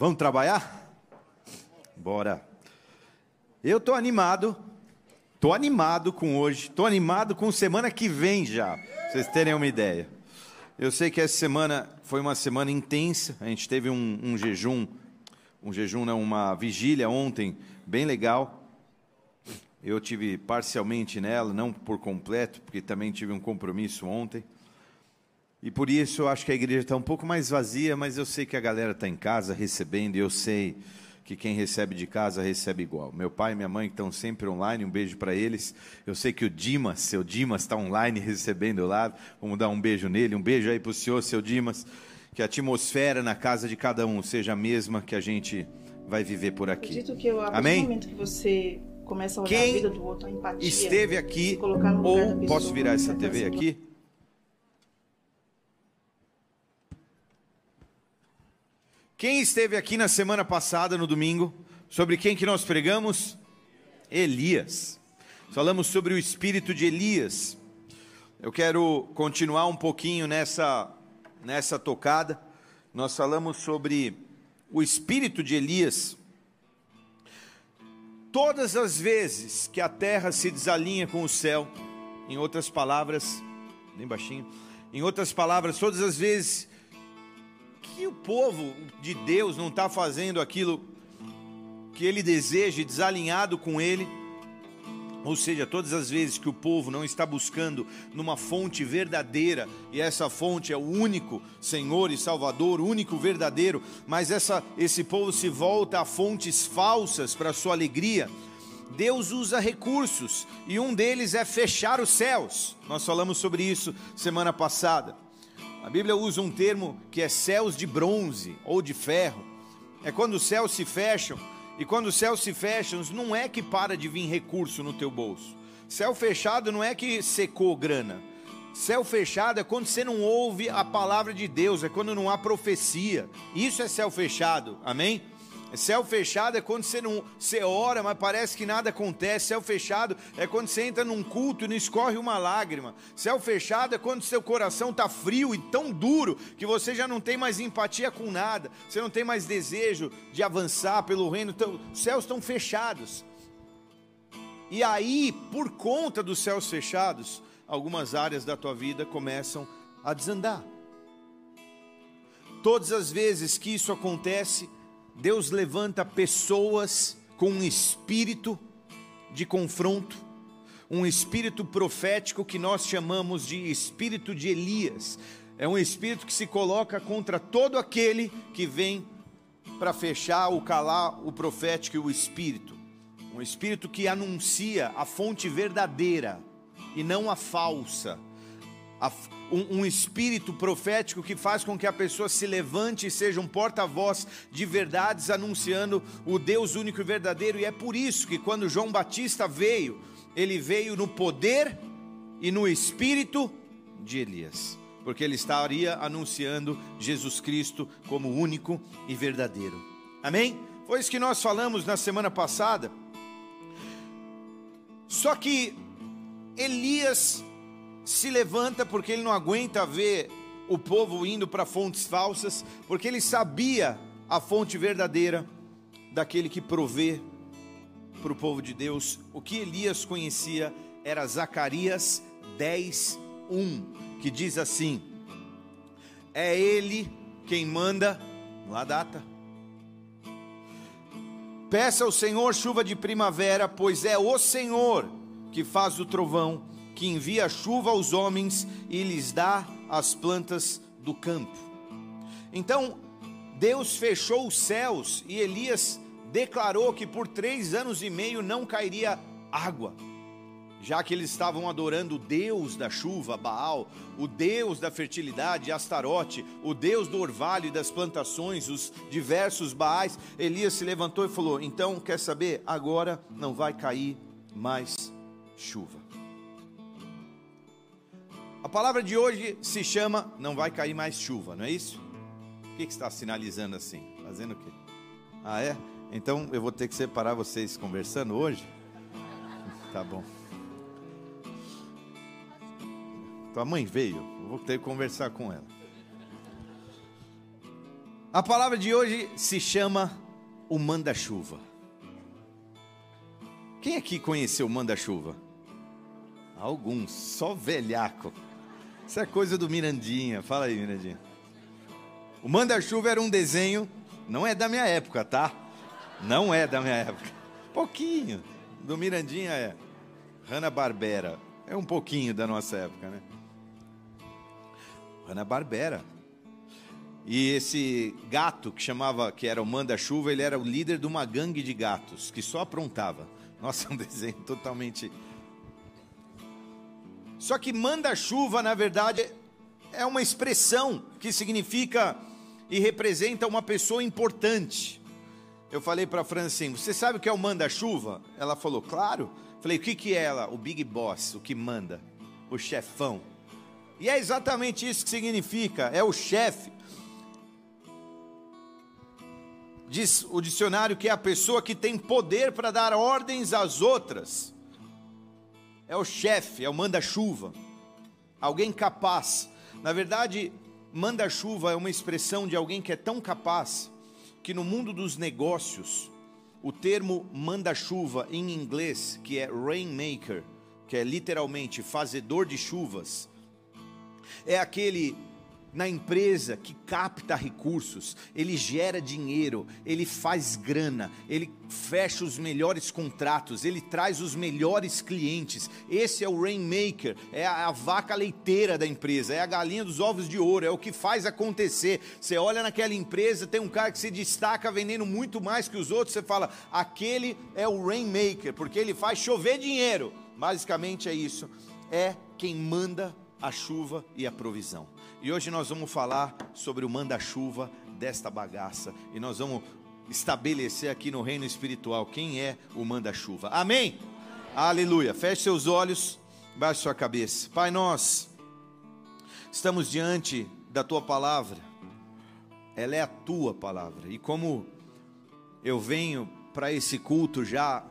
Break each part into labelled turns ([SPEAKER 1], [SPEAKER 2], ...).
[SPEAKER 1] Vamos trabalhar? Bora. Eu tô animado. Tô animado com hoje. Tô animado com semana que vem já. Pra vocês terem uma ideia. Eu sei que essa semana foi uma semana intensa. A gente teve um, um jejum, um jejum uma vigília ontem, bem legal. Eu tive parcialmente nela, não por completo, porque também tive um compromisso ontem. E por isso eu acho que a igreja está um pouco mais vazia, mas eu sei que a galera está em casa recebendo, e eu sei que quem recebe de casa recebe igual. Meu pai e minha mãe estão sempre online, um beijo para eles. Eu sei que o Dimas, seu Dimas, está online recebendo lá. Vamos dar um beijo nele, um beijo aí para o senhor, seu Dimas. Que a atmosfera na casa de cada um seja a mesma que a gente vai viver por aqui.
[SPEAKER 2] Acredito que eu, a
[SPEAKER 1] Amém?
[SPEAKER 2] momento que você começa a olhar
[SPEAKER 1] Quem
[SPEAKER 2] a vida do outro, a empatia.
[SPEAKER 1] Esteve aqui,
[SPEAKER 2] se colocar no lugar da
[SPEAKER 1] ou posso virar essa
[SPEAKER 2] vai
[SPEAKER 1] TV aqui? Quem esteve aqui na semana passada, no domingo, sobre quem que nós pregamos? Elias. Falamos sobre o espírito de Elias. Eu quero continuar um pouquinho nessa, nessa tocada. Nós falamos sobre o espírito de Elias. Todas as vezes que a terra se desalinha com o céu, em outras palavras, bem baixinho, em outras palavras, todas as vezes que o povo de Deus não está fazendo aquilo que ele deseja, desalinhado com ele, ou seja, todas as vezes que o povo não está buscando numa fonte verdadeira, e essa fonte é o único Senhor e Salvador, o único verdadeiro, mas essa, esse povo se volta a fontes falsas para sua alegria, Deus usa recursos, e um deles é fechar os céus. Nós falamos sobre isso semana passada. A Bíblia usa um termo que é céus de bronze ou de ferro. É quando os céus se fecham, e quando os céus se fecham, não é que para de vir recurso no teu bolso. Céu fechado não é que secou grana. Céu fechado é quando você não ouve a palavra de Deus, é quando não há profecia. Isso é céu fechado. Amém? Céu fechado é quando você não você ora, mas parece que nada acontece. Céu fechado é quando você entra num culto e não escorre uma lágrima. Céu fechado é quando seu coração está frio e tão duro que você já não tem mais empatia com nada. Você não tem mais desejo de avançar pelo reino. Então, céus estão fechados. E aí, por conta dos céus fechados, algumas áreas da tua vida começam a desandar. Todas as vezes que isso acontece, Deus levanta pessoas com um espírito de confronto, um espírito profético que nós chamamos de espírito de Elias. É um espírito que se coloca contra todo aquele que vem para fechar ou calar o profético e o espírito. Um espírito que anuncia a fonte verdadeira e não a falsa um, espírito profético que faz com que a pessoa se levante e seja um porta-voz de verdades, anunciando o Deus único e verdadeiro. E é por isso que quando João Batista veio, ele veio no poder e no espírito de Elias, porque ele estaria anunciando Jesus Cristo como único e verdadeiro. Amém? Foi isso que nós falamos na semana passada. Só que Elias se levanta porque ele não aguenta ver o povo indo para fontes falsas, porque ele sabia a fonte verdadeira daquele que provê para o povo de Deus. O que Elias conhecia era Zacarias 10, 1, que diz assim: É ele quem manda, lá data. Peça ao Senhor chuva de primavera, pois é o Senhor que faz o trovão que envia chuva aos homens e lhes dá as plantas do campo. Então, Deus fechou os céus e Elias declarou que por três anos e meio não cairia água, já que eles estavam adorando o Deus da chuva, Baal, o Deus da fertilidade, Astarote, o Deus do orvalho e das plantações, os diversos Baais. Elias se levantou e falou: Então, quer saber? Agora não vai cair mais chuva. A palavra de hoje se chama Não vai cair mais chuva, não é isso? O que, que está sinalizando assim? Fazendo o quê? Ah, é? Então eu vou ter que separar vocês conversando hoje? Tá bom. Tua mãe veio, eu vou ter que conversar com ela. A palavra de hoje se chama o manda-chuva. Quem aqui conheceu o manda-chuva? Alguns, só velhaco. Isso é coisa do Mirandinha. Fala aí, Mirandinha. O manda-chuva era um desenho, não é da minha época, tá? Não é da minha época. Pouquinho. Do Mirandinha é. Hanna-Barbera. É um pouquinho da nossa época, né? Hanna-Barbera. E esse gato que chamava, que era o manda-chuva, ele era o líder de uma gangue de gatos que só aprontava. Nossa, é um desenho totalmente. Só que manda-chuva, na verdade, é uma expressão que significa e representa uma pessoa importante. Eu falei para a Fran assim: Você sabe o que é o manda-chuva? Ela falou: Claro. Falei: O que, que é ela? O Big Boss, o que manda, o chefão. E é exatamente isso que significa: é o chefe. Diz o dicionário que é a pessoa que tem poder para dar ordens às outras. É o chefe, é o manda-chuva. Alguém capaz. Na verdade, manda-chuva é uma expressão de alguém que é tão capaz que no mundo dos negócios, o termo manda-chuva em inglês, que é rainmaker, que é literalmente fazedor de chuvas, é aquele na empresa que capta recursos, ele gera dinheiro, ele faz grana, ele fecha os melhores contratos, ele traz os melhores clientes. Esse é o rainmaker, é a, vaca leiteira da empresa, é a galinha dos ovos de ouro, é o que faz acontecer. Você olha naquela empresa, tem um cara que se destaca vendendo muito mais que os outros, você fala, aquele é o rainmaker, porque ele faz chover dinheiro. Basicamente é isso. É quem manda a chuva e a provisão. E hoje nós vamos falar sobre o manda-chuva desta bagaça. E nós vamos estabelecer aqui no reino espiritual quem é o manda-chuva. Amém? Aleluia. Feche seus olhos, baixe sua cabeça. Pai, nós estamos diante da tua palavra. Ela é a tua palavra. E como eu venho para esse culto já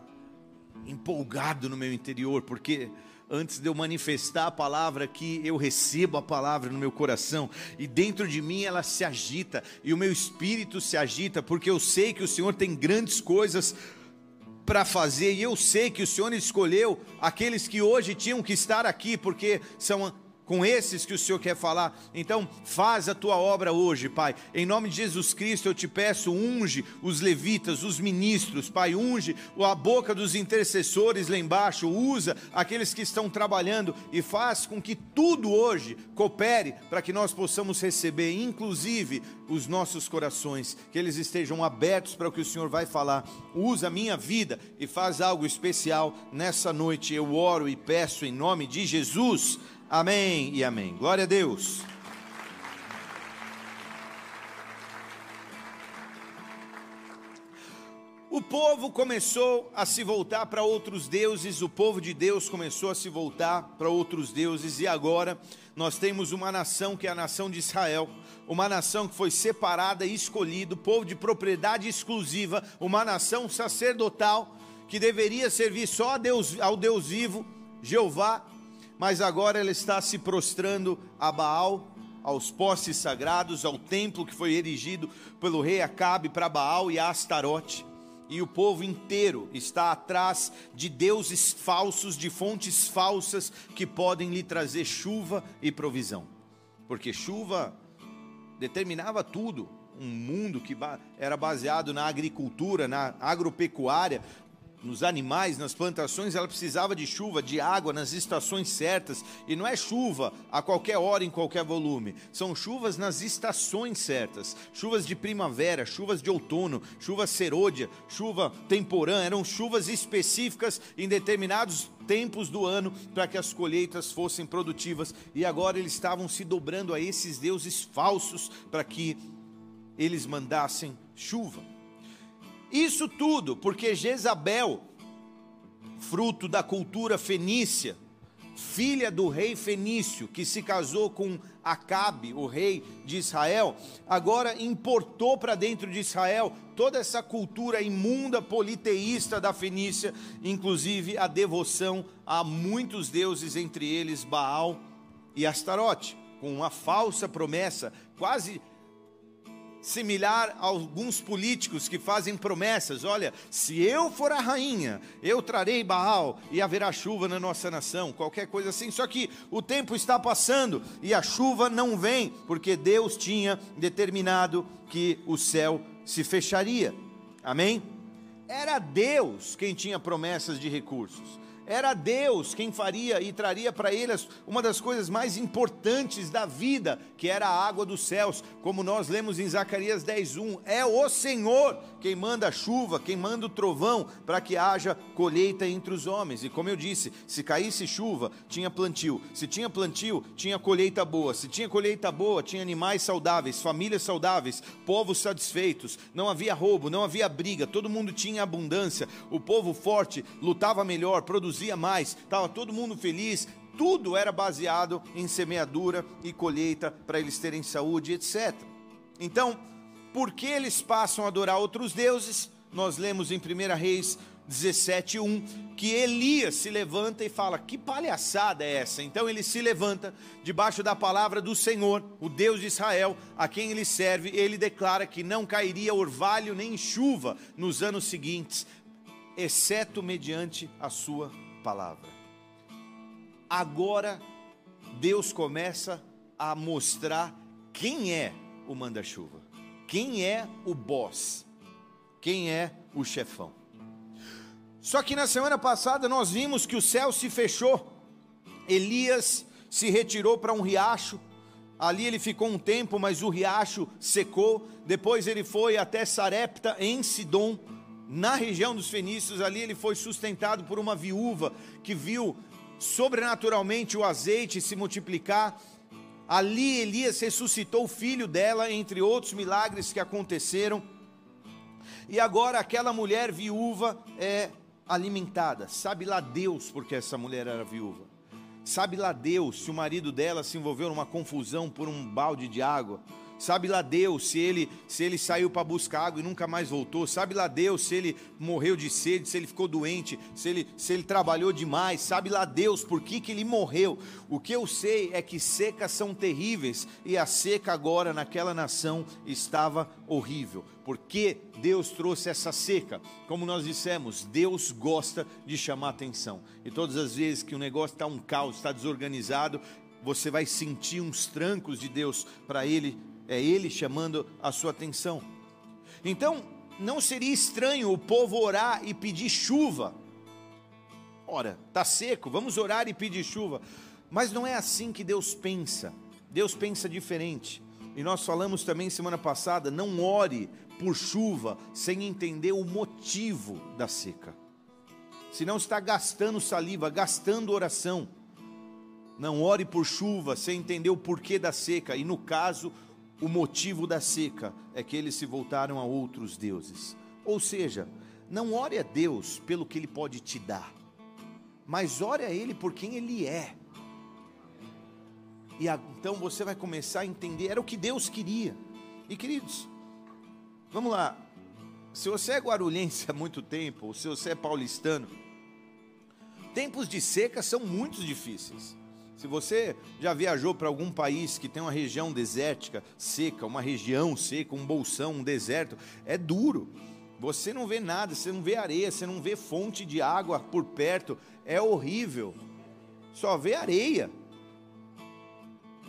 [SPEAKER 1] empolgado no meu interior, porque antes de eu manifestar a palavra aqui, eu recebo a palavra no meu coração e dentro de mim ela se agita e o meu espírito se agita, porque eu sei que o Senhor tem grandes coisas para fazer e eu sei que o Senhor escolheu aqueles que hoje tinham que estar aqui, porque são com esses que o Senhor quer falar. Então, faz a tua obra hoje, Pai. Em nome de Jesus Cristo, eu te peço, unge os levitas, os ministros, Pai, unge a boca dos intercessores lá embaixo, usa aqueles que estão trabalhando e faz com que tudo hoje coopere para que nós possamos receber, inclusive os nossos corações, que eles estejam abertos para o que o Senhor vai falar. Usa a minha vida e faz algo especial nessa noite. Eu oro e peço em nome de Jesus. Amém e amém. Glória a Deus. O povo começou a se voltar para outros deuses, o povo de Deus começou a se voltar para outros deuses, e agora nós temos uma nação que é a nação de Israel, uma nação que foi separada e escolhida, povo de propriedade exclusiva, uma nação sacerdotal que deveria servir só Deus, ao Deus vivo, Jeová, mas agora ela está se prostrando a Baal, aos postes sagrados, ao templo que foi erigido pelo rei Acabe para Baal e Astarote. E o povo inteiro está atrás de deuses falsos, de fontes falsas que podem lhe trazer chuva e provisão. Porque chuva determinava tudo, um mundo que era baseado na agricultura, na agropecuária, nos animais, nas plantações, ela precisava de chuva, de água nas estações certas. E não é chuva a qualquer hora, em qualquer volume. São chuvas nas estações certas. Chuvas de primavera, chuvas de outono, chuva serôdia, chuva temporã. Eram chuvas específicas em determinados tempos do ano para que as colheitas fossem produtivas. E agora eles estavam se dobrando a esses deuses falsos para que eles mandassem chuva. Isso tudo porque Jezabel, fruto da cultura fenícia, filha do rei fenício, que se casou com Acabe, o rei de Israel, agora importou para dentro de Israel toda essa cultura imunda politeísta da Fenícia, inclusive a devoção a muitos deuses, entre eles Baal e Astarote, com uma falsa promessa, quase similar a alguns políticos que fazem promessas: olha, se eu for a rainha, eu trarei Baal e haverá chuva na nossa nação, qualquer coisa assim. Só que o tempo está passando e a chuva não vem, porque Deus tinha determinado que o céu se fecharia. Amém? Era Deus quem tinha promessas de recursos. Era Deus quem faria e traria para eles uma das coisas mais importantes da vida, que era a água dos céus, como nós lemos em Zacarias 10:1. É o Senhor quem manda a chuva, quem manda o trovão para que haja colheita entre os homens. E como eu disse, se caísse chuva, tinha plantio. Se tinha plantio, tinha colheita boa. Se tinha colheita boa, tinha animais saudáveis, famílias saudáveis, povos satisfeitos. Não havia roubo, não havia briga, todo mundo tinha abundância. O povo forte lutava melhor, produzia produzia mais, estava todo mundo feliz, tudo era baseado em semeadura e colheita para eles terem saúde, etc. Então, por que eles passam a adorar outros deuses? Nós lemos em 1 Reis 17:1 que Elias se levanta e fala: "Que palhaçada é essa?". Então ele se levanta debaixo da palavra do Senhor, o Deus de Israel, a quem ele serve, ele declara que não cairia orvalho nem chuva nos anos seguintes, exceto mediante a sua palavra. Agora, Deus começa a mostrar quem é o manda-chuva, quem é o boss, quem é o chefão. Só que na semana passada nós vimos que o céu se fechou, Elias se retirou para um riacho, ali ele ficou um tempo, mas o riacho secou, depois ele foi até Sarepta, em Sidom, na região dos fenícios, ali ele foi sustentado por uma viúva que viu sobrenaturalmente o azeite se multiplicar. Ali Elias ressuscitou o filho dela, entre outros milagres que aconteceram. E agora aquela mulher viúva é alimentada. Sabe lá Deus porque essa mulher era viúva. Sabe lá Deus se o marido dela se envolveu numa confusão por um balde de água. Sabe lá Deus se ele se ele saiu para buscar água e nunca mais voltou. Sabe lá Deus se ele morreu de sede, se ele ficou doente, se ele se ele trabalhou demais. Sabe lá Deus por que que ele morreu. O que eu sei é que secas são terríveis e a seca agora naquela nação estava horrível. Porque Deus trouxe essa seca. Como nós dissemos, Deus gosta de chamar atenção. E todas as vezes que o negócio está um caos, está desorganizado, você vai sentir uns trancos de Deus para ele é Ele chamando a sua atenção. Então, não seria estranho o povo orar e pedir chuva. Ora, está seco, vamos orar e pedir chuva. Mas não é assim que Deus pensa. Deus pensa diferente. E nós falamos também semana passada: não ore por chuva sem entender o motivo da seca. Senão está gastando saliva, gastando oração. Não ore por chuva sem entender o porquê da seca. E no caso, o motivo da seca é que eles se voltaram a outros deuses. Ou seja, não ore a Deus pelo que Ele pode te dar, mas ore a Ele por quem Ele é. E então você vai começar a entender, era o que Deus queria. E queridos, vamos lá. Se você é guarulhense há muito tempo, ou se você é paulistano, tempos de seca são muito difíceis. Se você já viajou para algum país que tem uma região desértica, seca, uma região seca, um bolsão, um deserto, é duro. Você não vê nada, você não vê areia, você não vê fonte de água por perto, é horrível. Só vê areia.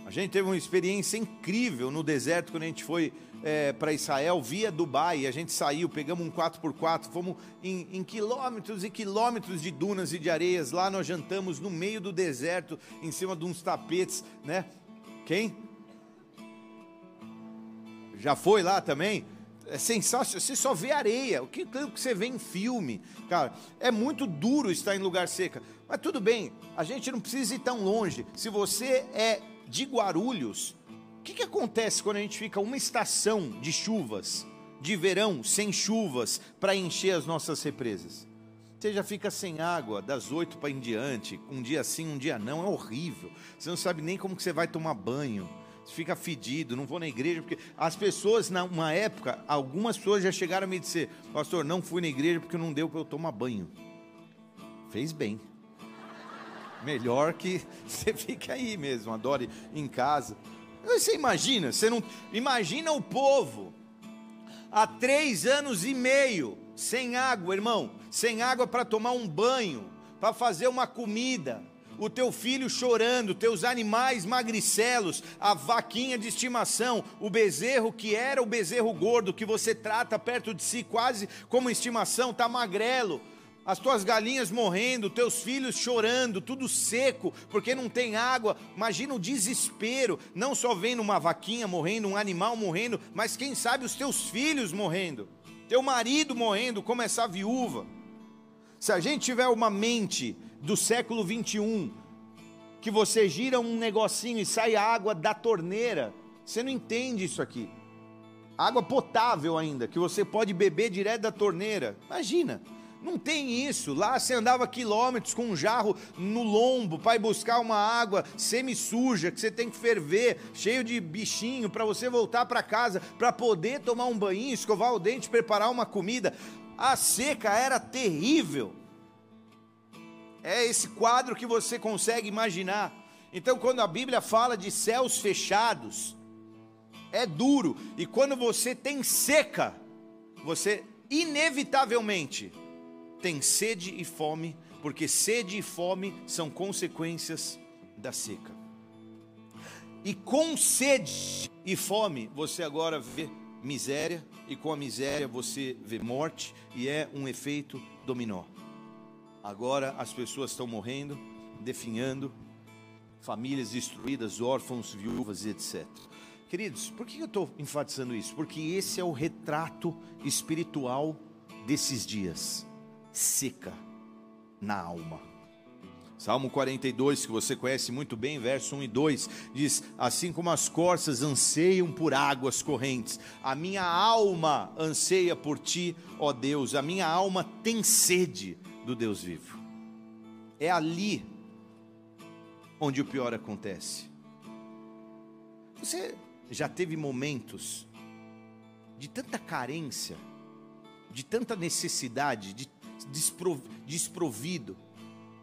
[SPEAKER 1] A gente teve uma experiência incrível no deserto quando a gente foi é, para Israel via Dubai. A gente saiu, pegamos um 4x4, fomos em, em, quilômetros e quilômetros de dunas e de areias. Lá nós jantamos no meio do deserto, em cima de uns tapetes, né? Quem? Já foi lá também? É sensacional, você só vê areia, o que, o que você vê em filme, cara, é muito duro estar em lugar seca, mas tudo bem, a gente não precisa ir tão longe, se você é de Guarulhos, o que, que acontece quando a gente fica uma estação de chuvas, de verão, sem chuvas, para encher as nossas represas? Você já fica sem água das oito para em diante, um dia sim, um dia não, é horrível. Você não sabe nem como que você vai tomar banho. Você fica fedido, não vou na igreja, porque as pessoas, numa época, algumas pessoas já chegaram a me dizer, pastor, não fui na igreja porque não deu para eu tomar banho. Fez bem. Melhor que você fique aí mesmo, adore em casa. Você imagina, você não imagina o povo há três anos e meio sem água, irmão, sem água para tomar um banho, para fazer uma comida, o teu filho chorando, teus animais magricelos, a vaquinha de estimação, o bezerro que era o bezerro gordo que você trata perto de si quase como estimação, está magrelo. As tuas galinhas morrendo, teus filhos chorando, tudo seco, porque não tem água. Imagina o desespero, não só vendo uma vaquinha morrendo, um animal morrendo, mas quem sabe os teus filhos morrendo, teu marido morrendo, como essa viúva. Se a gente tiver uma mente do século 21, que você gira um negocinho e sai água da torneira, você não entende isso aqui. Água potável ainda, que você pode beber direto da torneira. Imagina, não tem isso. Lá você andava quilômetros com um jarro no lombo para ir buscar uma água semi-suja que você tem que ferver, cheio de bichinho, para você voltar para casa, para poder tomar um banho, escovar o dente, preparar uma comida. A seca era terrível. É esse quadro que você consegue imaginar. Então, quando a Bíblia fala de céus fechados, é duro. E quando você tem seca, você inevitavelmente tem sede e fome, porque sede e fome são consequências da seca. E com sede e fome, você agora vê miséria, e com a miséria você vê morte, e é um efeito dominó. Agora as pessoas estão morrendo, definhando, famílias destruídas, órfãos, viúvas, etc. Queridos, por que eu estou enfatizando isso? Porque esse é o retrato espiritual desses dias seca na alma. Salmo 42, que você conhece muito bem, verso 1 e 2, diz: Assim como as corças anseiam por águas correntes, a minha alma anseia por ti, ó Deus, a minha alma tem sede do Deus vivo. É ali onde o pior acontece. Você já teve momentos de tanta carência, de tanta necessidade, de desprovido.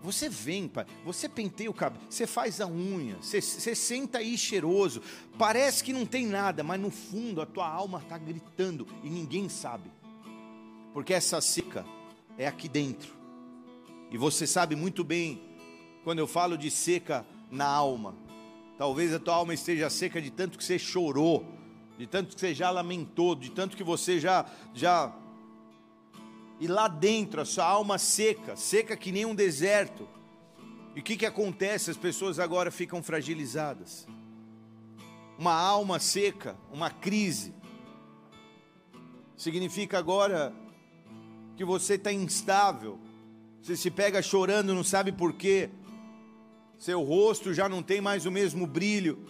[SPEAKER 1] Você vem, pai, você penteia o cabelo, você faz a unha, você, você senta aí cheiroso, parece que não tem nada, mas no fundo a tua alma está gritando e ninguém sabe, porque essa seca é aqui dentro. E você sabe muito bem, quando eu falo de seca na alma, talvez a tua alma esteja seca de tanto que você chorou, de tanto que você já lamentou, de tanto que você já, já. E lá dentro, a sua alma seca, seca que nem um deserto. E o que, que acontece? As pessoas agora ficam fragilizadas. Uma alma seca, uma crise, significa agora que você está instável, você se pega chorando, não sabe por quê. Seu rosto já não tem mais o mesmo brilho.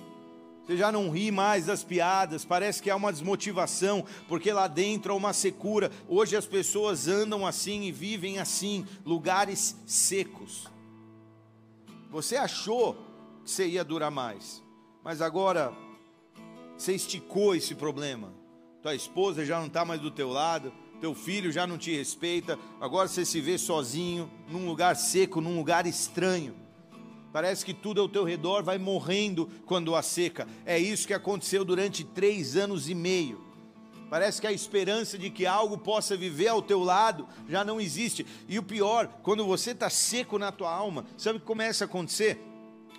[SPEAKER 1] Você já não ri mais das piadas, parece que há uma desmotivação, porque lá dentro há uma secura. Hoje as pessoas andam assim e vivem assim, lugares secos. Você achou que você ia durar mais, mas agora você esticou esse problema. Tua esposa já não está mais do teu lado, teu filho já não te respeita, agora você se vê sozinho, num lugar seco, num lugar estranho. Parece que tudo ao teu redor vai morrendo quando há seca. É isso que aconteceu durante três anos e meio. Parece que a esperança de que algo possa viver ao teu lado já não existe. E o pior, quando você está seco na tua alma, sabe o que começa a acontecer?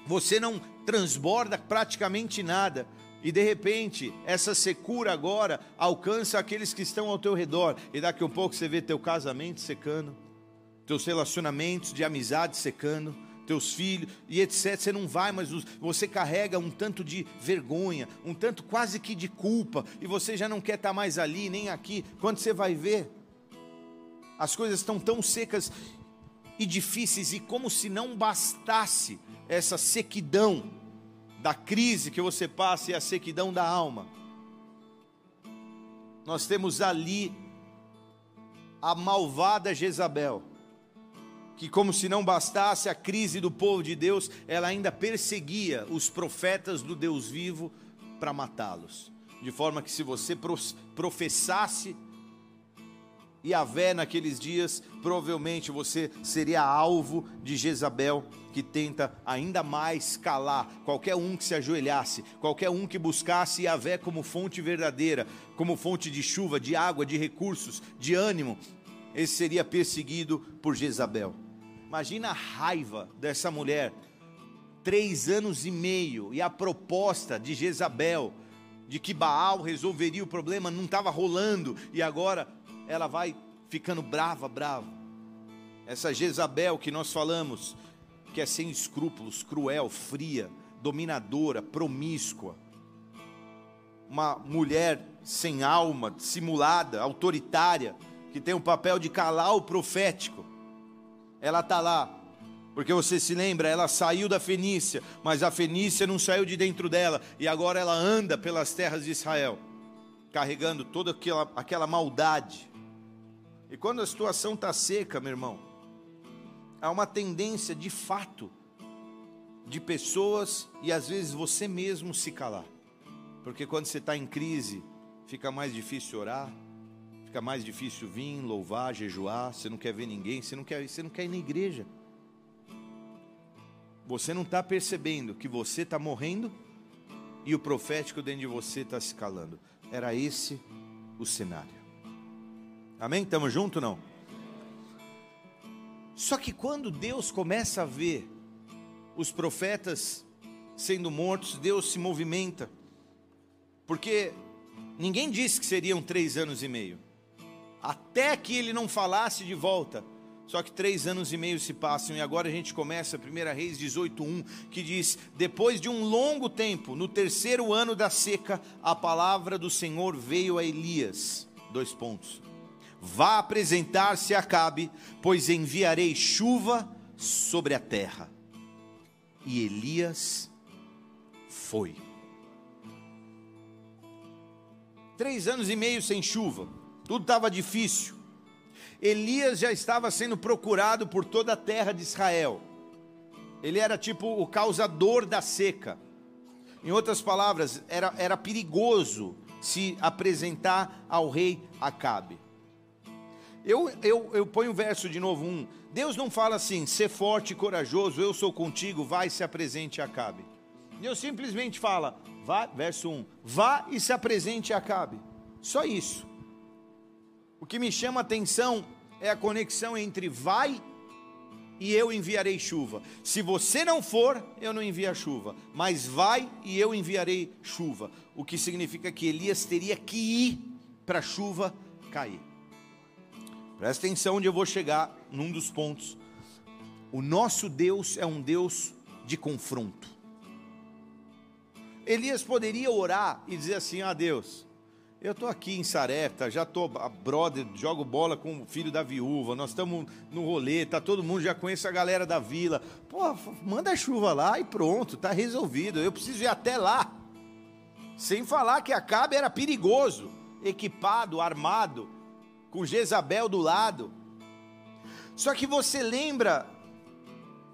[SPEAKER 1] Você não transborda praticamente nada e de repente, essa secura agora alcança aqueles que estão ao teu redor. E daqui a um pouco você vê teu casamento secando, teus relacionamentos de amizade secando, teus filhos e etc. Você não vai, mas você carrega um tanto de vergonha, um tanto quase que de culpa, e você já não quer estar mais ali, nem aqui. Quando você vai ver, as coisas estão tão secas e difíceis, e como se não bastasse essa sequidão da crise que você passa e a sequidão da alma. Nós temos ali a malvada Jezabel, que, como se não bastasse a crise do povo de Deus, ela ainda perseguia os profetas do Deus vivo para matá-los. De forma que, se você professasse Yahvé naqueles dias, provavelmente você seria alvo de Jezabel, que tenta ainda mais calar qualquer um que se ajoelhasse, qualquer um que buscasse Yahvé como fonte verdadeira, como fonte de chuva, de água, de recursos, de ânimo, esse seria perseguido por Jezabel. Imagina a raiva dessa mulher, três anos e meio, e a proposta de Jezabel, de que Baal resolveria o problema, não estava rolando, e agora ela vai ficando brava, brava. Essa Jezabel que nós falamos, que é sem escrúpulos, cruel, fria, dominadora, promíscua. Uma mulher sem alma, simulada, autoritária, que tem o papel de calar o profético. Ela está lá, porque você se lembra, ela saiu da Fenícia, mas a Fenícia não saiu de dentro dela, e agora ela anda pelas terras de Israel, carregando toda aquela, aquela maldade, e quando a situação está seca, meu irmão, há uma tendência de fato de pessoas e às vezes você mesmo se calar. Porque quando você está em crise, fica mais difícil orar, fica mais difícil vir, louvar, jejuar, você não quer ver ninguém, você não quer, você não quer ir na igreja. Você não está percebendo que você está morrendo e o profético dentro de você está se calando. Era esse o cenário. Amém? Estamos juntos não? Só que quando Deus começa a ver os profetas sendo mortos, Deus se movimenta. Porque ninguém disse que seriam três anos e meio. Até que ele não falasse de volta. Só que três anos e meio se passam e agora a gente começa a 1 Reis 18.1, que diz, depois de um longo tempo, no terceiro ano da seca, a palavra do Senhor veio a Elias. Dois pontos. Vá apresentar-se a Acabe, pois enviarei chuva sobre a terra. E Elias foi. Três anos e meio sem chuva, tudo estava difícil. Elias já estava sendo procurado por toda a terra de Israel. Ele era tipo o causador da seca. Em outras palavras, era, era perigoso se apresentar ao rei Acabe. Eu, eu, eu ponho o verso de novo, um. Deus não fala assim, ser forte e corajoso, eu sou contigo, vai se apresente e acabe. Deus simplesmente fala, vá, verso 1, vá e se apresente e acabe. Só isso. O que me chama a atenção é a conexão entre vai e eu enviarei chuva. Se você não for, eu não envio a chuva, mas vai e eu enviarei chuva. O que significa que Elias teria que ir para a chuva cair. Presta atenção onde eu vou chegar num dos pontos. O nosso Deus é um Deus de confronto. Elias poderia orar e dizer assim: Ah, Deus, eu estou aqui em Sarepta, já estou, brother, jogo bola com o filho da viúva, nós estamos no rolê, tá todo mundo, já conhece a galera da vila. Pô, manda a chuva lá e pronto, está resolvido. Eu preciso ir até lá. Sem falar que Acabe era perigoso, equipado, armado com Jezabel do lado. Só que você lembra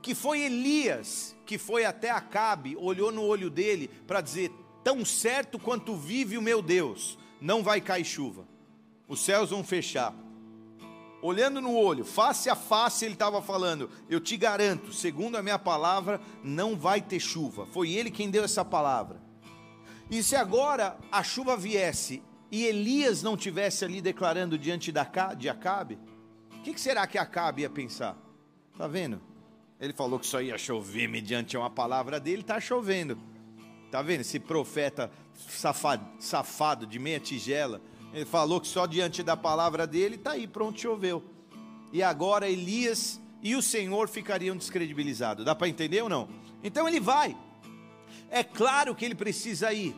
[SPEAKER 1] que foi Elias que foi até Acabe, olhou no olho dele para dizer: Tão certo quanto vive o meu Deus, não vai cair chuva, os céus vão fechar. Olhando no olho, face a face, ele estava falando: Eu te garanto, segundo a minha palavra, não vai ter chuva. Foi ele quem deu essa palavra. E se agora a chuva viesse e Elias não tivesse ali declarando diante de Acabe, o que, será que Acabe ia pensar? Tá vendo? Ele falou que só ia chover mediante uma palavra dele, está chovendo. Tá vendo? Esse profeta safado, safado de meia tigela, ele falou que só diante da palavra dele, está aí, pronto, choveu. E agora Elias e o Senhor ficariam descredibilizados. Dá para entender ou não? Então ele vai. É claro que ele precisa ir.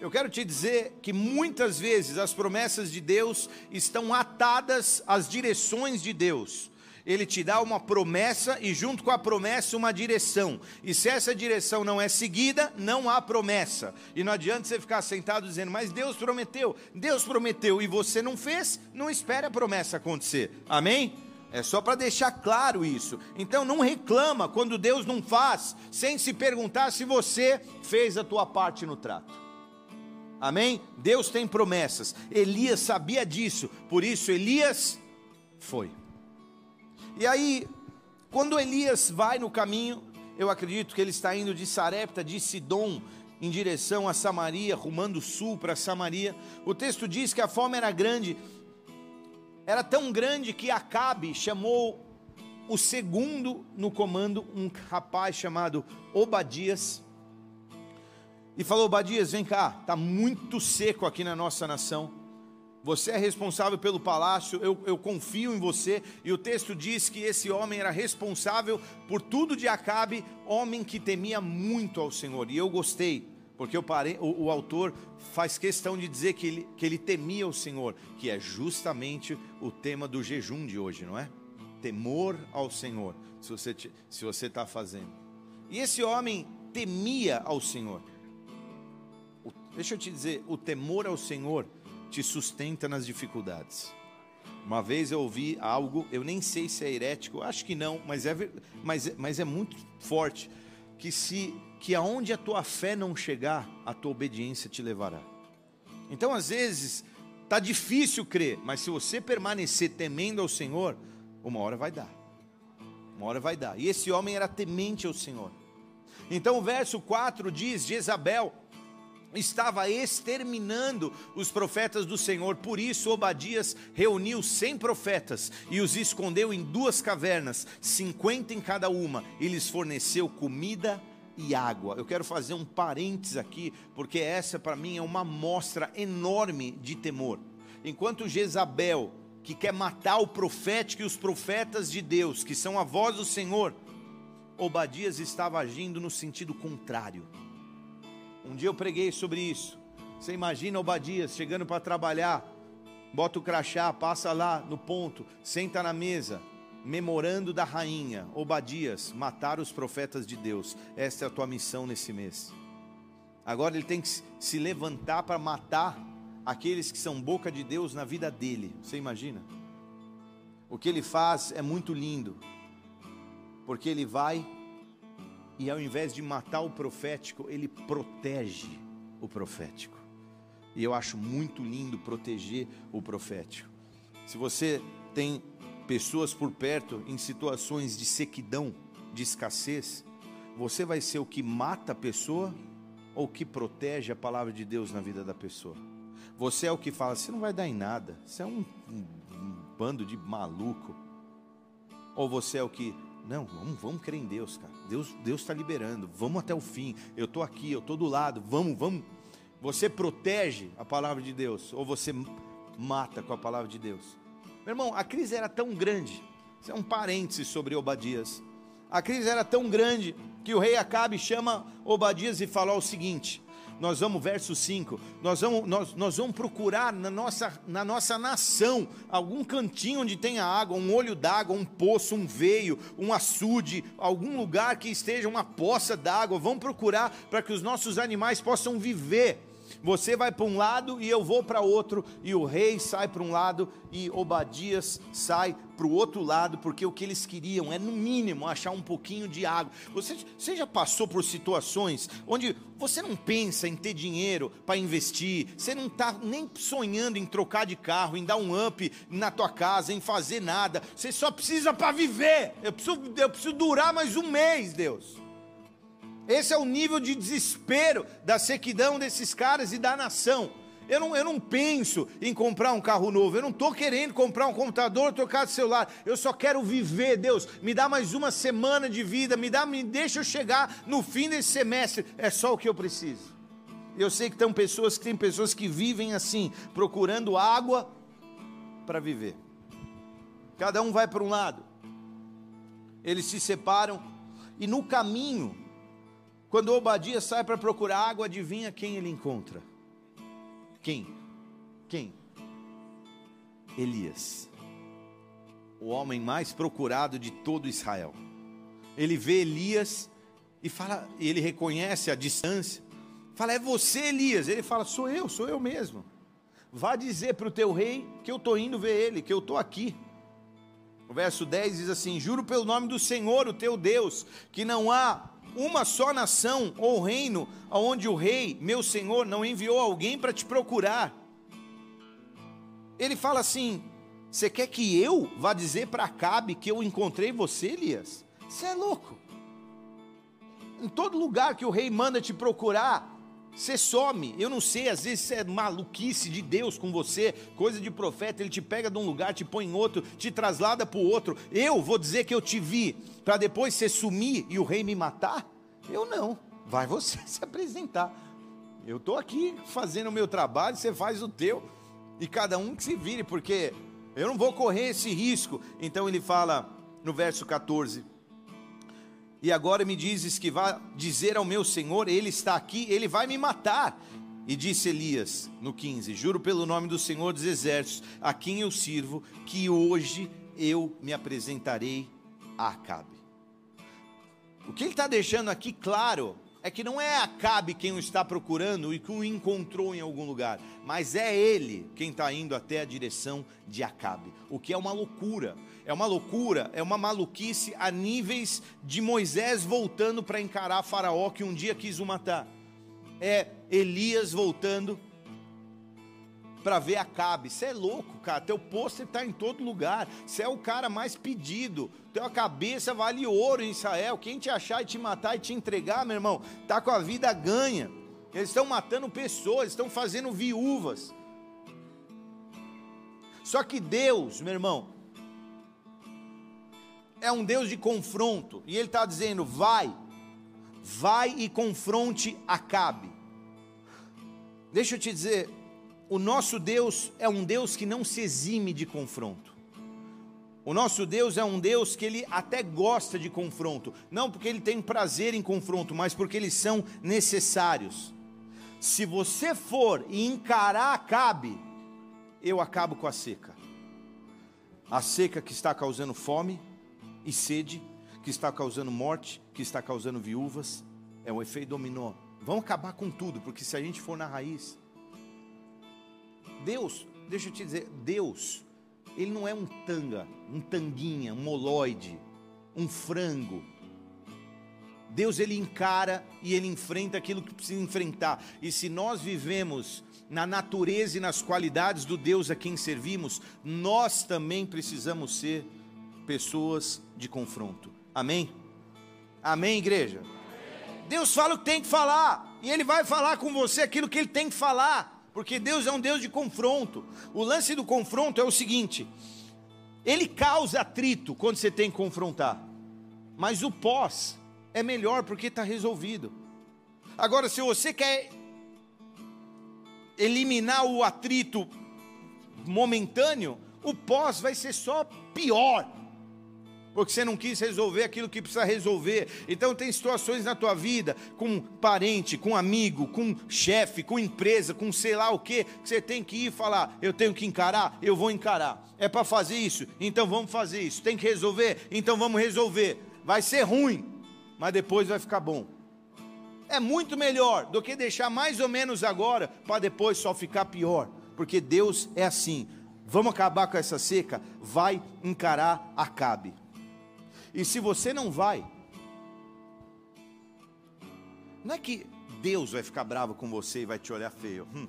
[SPEAKER 1] Eu quero te dizer que muitas vezes as promessas de Deus estão atadas às direções de Deus. Ele te dá uma promessa e, junto com a promessa, uma direção. E se essa direção não é seguida, não há promessa. E não adianta você ficar sentado dizendo, mas Deus prometeu, Deus prometeu e você não fez, não espere a promessa acontecer. Amém? É só para deixar claro isso. Então não reclama quando Deus não faz, sem se perguntar se você fez a tua parte no trato. Amém? Deus tem promessas. Elias sabia disso, por isso Elias foi. E aí, quando Elias vai no caminho, eu acredito que ele está indo de Sarepta, de Sidom, em direção a Samaria, rumando sul para Samaria. O texto diz que a fome era grande, era tão grande que Acabe chamou o segundo no comando, um rapaz chamado Obadias, e falou: Obadias, vem cá, está muito seco aqui na nossa nação. Você é responsável pelo palácio, eu, eu, confio em você. E o texto diz que esse homem era responsável por tudo de Acabe, homem que temia muito ao Senhor. E eu gostei, porque o, o, o autor faz questão de dizer que ele, que ele temia o Senhor, que é justamente o tema do jejum de hoje, não é? temor ao Senhor, se você se você está fazendo. E esse homem temia ao Senhor. O, deixa eu te dizer, o temor ao Senhor te sustenta nas dificuldades. Uma vez eu ouvi algo, eu nem sei se é herético, acho que não, mas é, mas, mas é muito forte, que se que aonde a tua fé não chegar, a tua obediência te levará. Então, às vezes, tá difícil crer, mas se você permanecer temendo ao Senhor, uma hora vai dar. Uma hora vai dar. E esse homem era temente ao Senhor. Então o verso 4 diz: Jezabel estava exterminando os profetas do Senhor, por isso Obadias reuniu cem profetas e os escondeu em duas cavernas, cinquenta em cada uma, e lhes forneceu comida e água. Eu quero fazer um parênteses aqui, porque essa para mim é uma mostra enorme de temor. Enquanto Jezabel que quer matar o profético e os profetas de Deus, que são a voz do Senhor, Obadias estava agindo no sentido contrário. Um dia eu preguei sobre isso. Você imagina Obadias chegando para trabalhar, bota o crachá, passa lá no ponto, senta na mesa, memorando da rainha, Obadias, matar os profetas de Deus. Esta é a tua missão nesse mês. Agora ele tem que se levantar para matar aqueles que são boca de Deus na vida dele. Você imagina? O que ele faz é muito lindo, porque ele vai e ao invés de matar o profético, ele protege o profético. E eu acho muito lindo proteger o profético. Se você tem pessoas por perto em situações de sequidão, de escassez, você vai ser o que mata a pessoa ou que protege a palavra de Deus na vida da pessoa? Você é o que fala, você não vai dar em nada, você é um, um, um bando de maluco. Ou você é o que, não, vamos, vamos crer em Deus, cara. Deus Deus está liberando, vamos até o fim. Eu estou aqui, eu estou do lado, vamos, vamos. Você protege a palavra de Deus, ou você mata com a palavra de Deus. Meu irmão, a crise era tão grande, isso é um parêntese sobre Obadias. A crise era tão grande que o rei Acabe chama Obadias e fala o seguinte: nós vamos, verso 5, nós vamos, nós, nós vamos procurar na nossa, na nossa nação algum cantinho onde tenha água, um olho d'água, um poço, um veio, um açude, algum lugar que esteja uma poça d'água. Vamos procurar para que os nossos animais possam viver. Você vai para um lado e eu vou para outro, e o rei sai para um lado e Obadias sai para o outro lado, porque o que eles queriam é, no mínimo, achar um pouquinho de água. Você, você já passou por situações onde você não pensa em ter dinheiro para investir, você não está nem sonhando em trocar de carro, em dar um up na tua casa, em fazer nada, você só precisa para viver. Eu preciso, eu preciso durar mais um mês, Deus. Esse é o nível de desespero da sequidão desses caras e da nação. Eu não, eu não penso em comprar um carro novo, eu não estou querendo comprar um computador, trocar de celular, eu só quero viver, Deus, me dá mais uma semana de vida, me dá, me deixa eu chegar no fim desse semestre, é só o que eu preciso. Eu sei que tem pessoas que tem pessoas que vivem assim, procurando água para viver. Cada um vai para um lado. Eles se separam e no caminho quando Obadias sai para procurar água, adivinha quem ele encontra? Quem? Quem? Elias, o homem mais procurado de todo Israel. Ele vê Elias e fala, ele reconhece a distância. Fala, é você, Elias. Ele fala, sou eu, sou eu mesmo. Vá dizer para o teu rei que eu estou indo ver ele, que eu estou aqui. O verso 10 diz assim: Juro pelo nome do Senhor, o teu Deus, que não há uma só nação ou reino onde o rei, meu senhor, não enviou alguém para te procurar. Ele fala assim: Você quer que eu vá dizer para Acabe que eu encontrei você, Elias? Você é louco. Em todo lugar que o rei manda te procurar, você some. Eu não sei, às vezes é maluquice de Deus com você, coisa de profeta, ele te pega de um lugar, te põe em outro, te traslada para o outro. Eu vou dizer que eu te vi, para depois você sumir e o rei me matar? Eu não. Vai você se apresentar. Eu estou aqui fazendo o meu trabalho, você faz o teu, e cada um que se vire, porque eu não vou correr esse risco. Então ele fala no verso 14: e agora me dizes que vá dizer ao meu senhor, ele está aqui, ele vai me matar. E disse Elias, no 15: Juro pelo nome do Senhor dos Exércitos, a quem eu sirvo, que hoje eu me apresentarei a Acabe. O que ele está deixando aqui claro é que não é Acabe quem o está procurando e que o encontrou em algum lugar, mas é ele quem está indo até a direção de Acabe, o que é uma loucura. É uma loucura, é uma maluquice a níveis de Moisés voltando para encarar Faraó que um dia quis o matar. É Elias voltando para ver Acabe. Você é louco, cara. Teu pôster está em todo lugar. Você é o cara mais pedido. Tua cabeça vale ouro em Israel. Quem te achar e te matar e te entregar, meu irmão, tá com a vida ganha. Eles estão matando pessoas, estão fazendo viúvas. Só que Deus, meu irmão, é um Deus de confronto. E ele está dizendo: vai, vai e confronte Acabe. Deixa eu te dizer, o nosso Deus é um Deus que não se exime de confronto. O nosso Deus é um Deus que ele até gosta de confronto, não porque ele tem prazer em confronto, mas porque eles são necessários. Se você for e encarar Acabe, eu acabo com a seca. A seca que está causando fome, e sede, que está causando morte, que está causando viúvas. É um efeito dominó. Vamos acabar com tudo, porque se a gente for na raiz. Deus, deixa eu te dizer, Deus, Ele não é um tanga, um tanguinha, um moloide, um frango. Deus, Ele encara e Ele enfrenta aquilo que precisa enfrentar. E se nós vivemos na natureza e nas qualidades do Deus a quem servimos, nós também precisamos ser pessoas de confronto. Amém? Amém, igreja? Deus fala o que tem que falar, e Ele vai falar com você aquilo que Ele tem que falar, porque Deus é um Deus de confronto. O lance do confronto é o seguinte: Ele causa atrito quando você tem que confrontar, mas o pós é melhor porque está resolvido. Agora, se você quer eliminar o atrito momentâneo, o pós vai ser só pior porque você não quis resolver aquilo que precisa resolver. Então tem situações na tua vida, com parente, com amigo, com chefe, com empresa, com sei lá o que, que você tem que ir falar, eu tenho que encarar, eu vou encarar. É para fazer isso, então vamos fazer isso. Tem que resolver, então vamos resolver. Vai ser ruim, mas depois vai ficar bom. É muito melhor do que deixar mais ou menos agora para depois só ficar pior, porque Deus é assim. Vamos acabar com essa seca? Vai encarar, acabe. E se você não vai, não é que Deus vai ficar bravo com você e vai te olhar feio. Hum.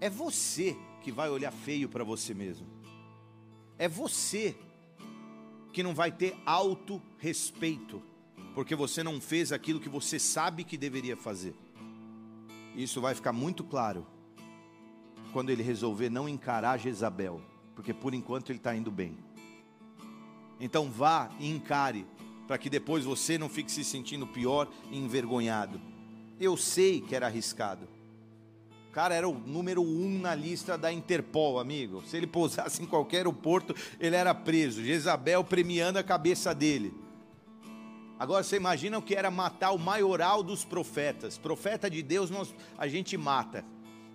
[SPEAKER 1] É você que vai olhar feio para você mesmo. É você que não vai ter auto-respeito, porque você não fez aquilo que você sabe que deveria fazer. Isso vai ficar muito claro quando ele resolver não encarar Jezabel, porque por enquanto ele está indo bem. Então vá e encare, para que depois você não fique se sentindo pior e envergonhado. Eu sei que era arriscado. O cara era o número um na lista da Interpol, amigo. Se ele pousasse em qualquer aeroporto, ele era preso. Jezabel premiando a cabeça dele. Agora você imagina o que era matar o maioral dos profetas. Profeta de Deus, nós, a gente mata.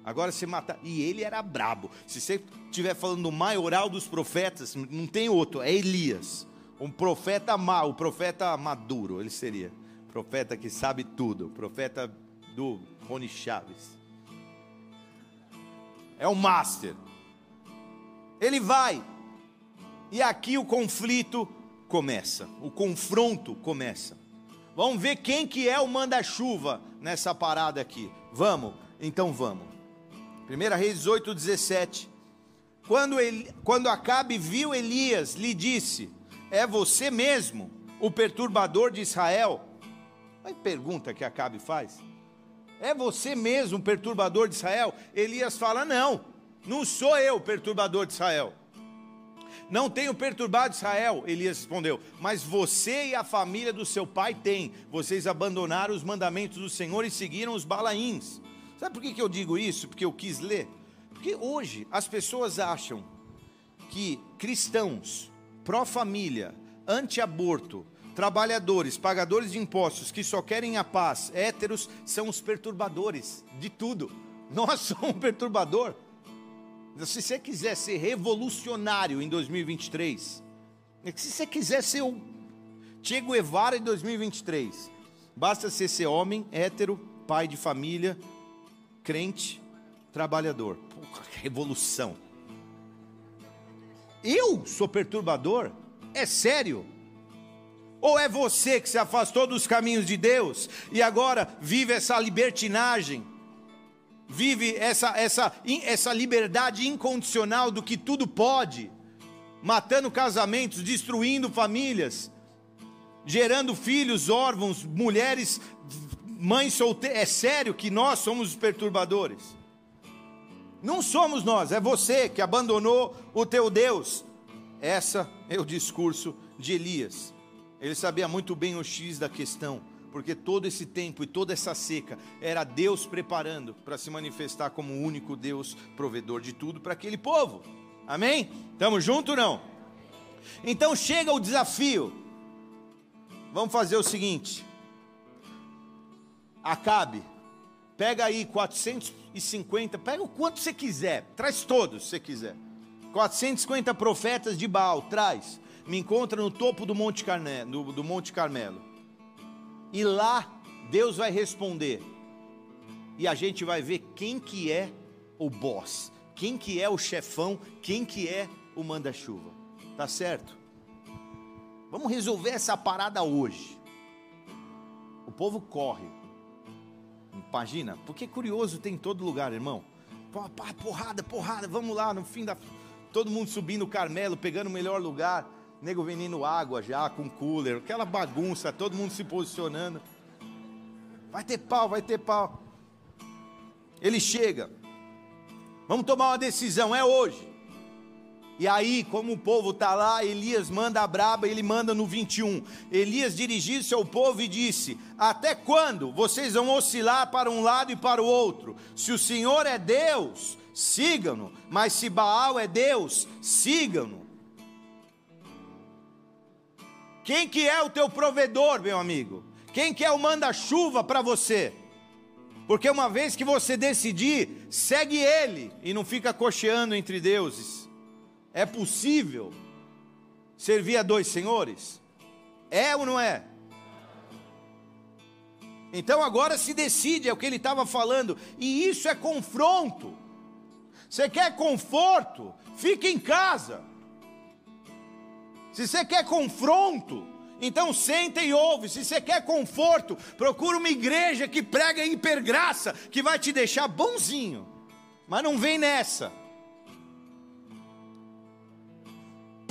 [SPEAKER 1] Agora você mata. E ele era brabo. Se você estiver falando do maioral dos profetas, não tem outro, é Elias. Um profeta mau, o profeta maduro, ele seria. Profeta que sabe tudo, profeta do Rony Chaves. É o master. Ele vai. E aqui o conflito começa, o confronto começa. Vamos ver quem que é o manda-chuva nessa parada aqui. Vamos? Então vamos. 1 Reis 18, 17. Quando, ele, quando Acabe viu Elias, lhe disse: É você mesmo, o perturbador de Israel? Aí pergunta que Acabe faz. É você mesmo, o perturbador de Israel? Elias fala: Não, não sou eu o perturbador de Israel. Não tenho perturbado Israel, Elias respondeu, mas você e a família do seu pai têm. Vocês abandonaram os mandamentos do Senhor e seguiram os balaíns. Sabe por que eu digo isso? Porque eu quis ler. Porque hoje as pessoas acham que cristãos, pró-família, anti-aborto, trabalhadores, pagadores de impostos, que só querem a paz, héteros, são os perturbadores de tudo. Nós somos um perturbador. Se você quiser ser revolucionário em 2023, se você quiser ser o Che Guevara em 2023, basta ser ser homem, hétero, pai de família, crente, trabalhador. Que revolução. Eu sou perturbador? É sério? Ou é você que se afastou dos caminhos de Deus e agora vive essa libertinagem? vive essa, essa, essa liberdade incondicional do que tudo pode, matando casamentos, destruindo famílias, gerando filhos órfãos, mulheres, mães solteiras. É sério que nós somos os perturbadores? Não somos nós, é você que abandonou o teu Deus. Essa é o discurso de Elias. Ele sabia muito bem o X da questão porque todo esse tempo e toda essa seca era Deus preparando para se manifestar como o único Deus provedor de tudo para aquele povo. Amém? Estamos juntos não? Então chega o desafio. Vamos fazer o seguinte. Acabe. Pega aí 450, pega o quanto você quiser, traz todos se você quiser. 450 profetas de Baal, traz. Me encontra no topo do Monte, Carne, do, do Monte Carmelo e lá Deus vai responder. E a gente vai ver quem que é o boss, quem que é o chefão, quem que é o manda-chuva. Tá certo? Vamos resolver essa parada hoje. O povo corre. Imagina, porque curioso tem em todo lugar, irmão. Porrada, porrada, vamos lá, no fim da. Todo mundo subindo o Carmelo, pegando o melhor lugar nego vendendo água já com cooler, aquela bagunça, todo mundo se posicionando. Vai ter pau, vai ter pau. Ele chega. Vamos tomar uma decisão, é hoje. E aí, como o povo está lá, Elias manda a braba, ele manda no 21. Elias dirigiu-se ao povo e disse: Até quando vocês vão oscilar para um lado e para o outro? Se o Senhor é Deus, sigam-no, mas se Baal é Deus, sigam-no. Quem que é o teu provedor, meu amigo? Quem que é o manda-chuva para você? Porque uma vez que você decidir, segue ele e não fica cocheando entre deuses. É possível servir a dois senhores? É ou não é? Então agora se decide, é o que ele estava falando, e isso é confronto. Você quer conforto? Fique em casa. Se você quer confronto, então senta e ouve. Se você quer conforto, procura uma igreja que prega hipergraça, que vai te deixar bonzinho. Mas não vem nessa.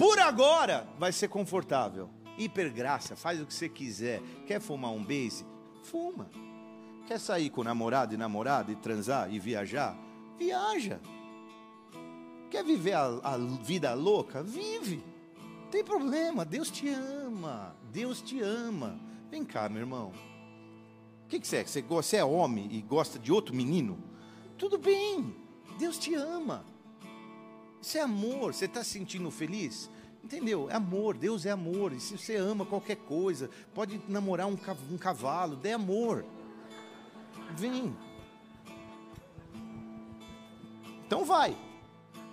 [SPEAKER 1] Por agora vai ser confortável. Hipergraça, faz o que você quiser. Quer fumar um base? Fuma. Quer sair com namorado e namorada e transar e viajar? Viaja. Quer viver a, a vida louca? Vive tem problema, Deus te ama, Deus te ama. Vem cá, meu irmão. O que, que você é? Você é homem e gosta de outro menino? Tudo bem, Deus te ama. Isso é amor, você está se sentindo feliz? Entendeu? É amor, Deus é amor. E se você ama qualquer coisa, pode namorar um, cavalo, dê amor. Vem. Então vai.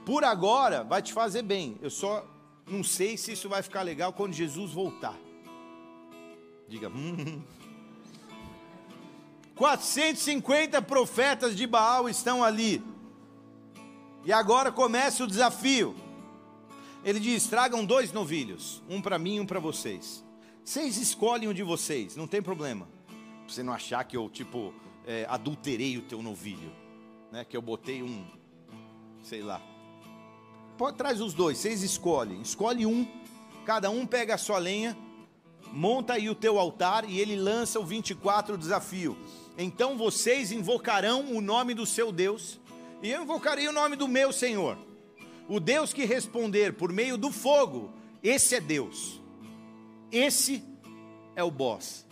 [SPEAKER 1] Por agora vai te fazer bem. Eu só não sei se isso vai ficar legal quando Jesus voltar. Diga, hum. 450 profetas de Baal estão ali. E agora começa o desafio. Ele diz: tragam dois novilhos, um para mim e um para vocês. Vocês escolhem um de vocês, não tem problema. Pra você não achar que eu, tipo, é, adulterei o teu novilho, né? Que eu botei um, sei lá. Pode, traz os dois, vocês escolhem. Escolhe um, cada um pega a sua lenha, monta aí o teu altar e ele lança o 24 desafio. Então vocês invocarão o nome do seu Deus, e eu invocarei o nome do meu Senhor. O Deus que responder por meio do fogo, esse é Deus. Esse é o boss.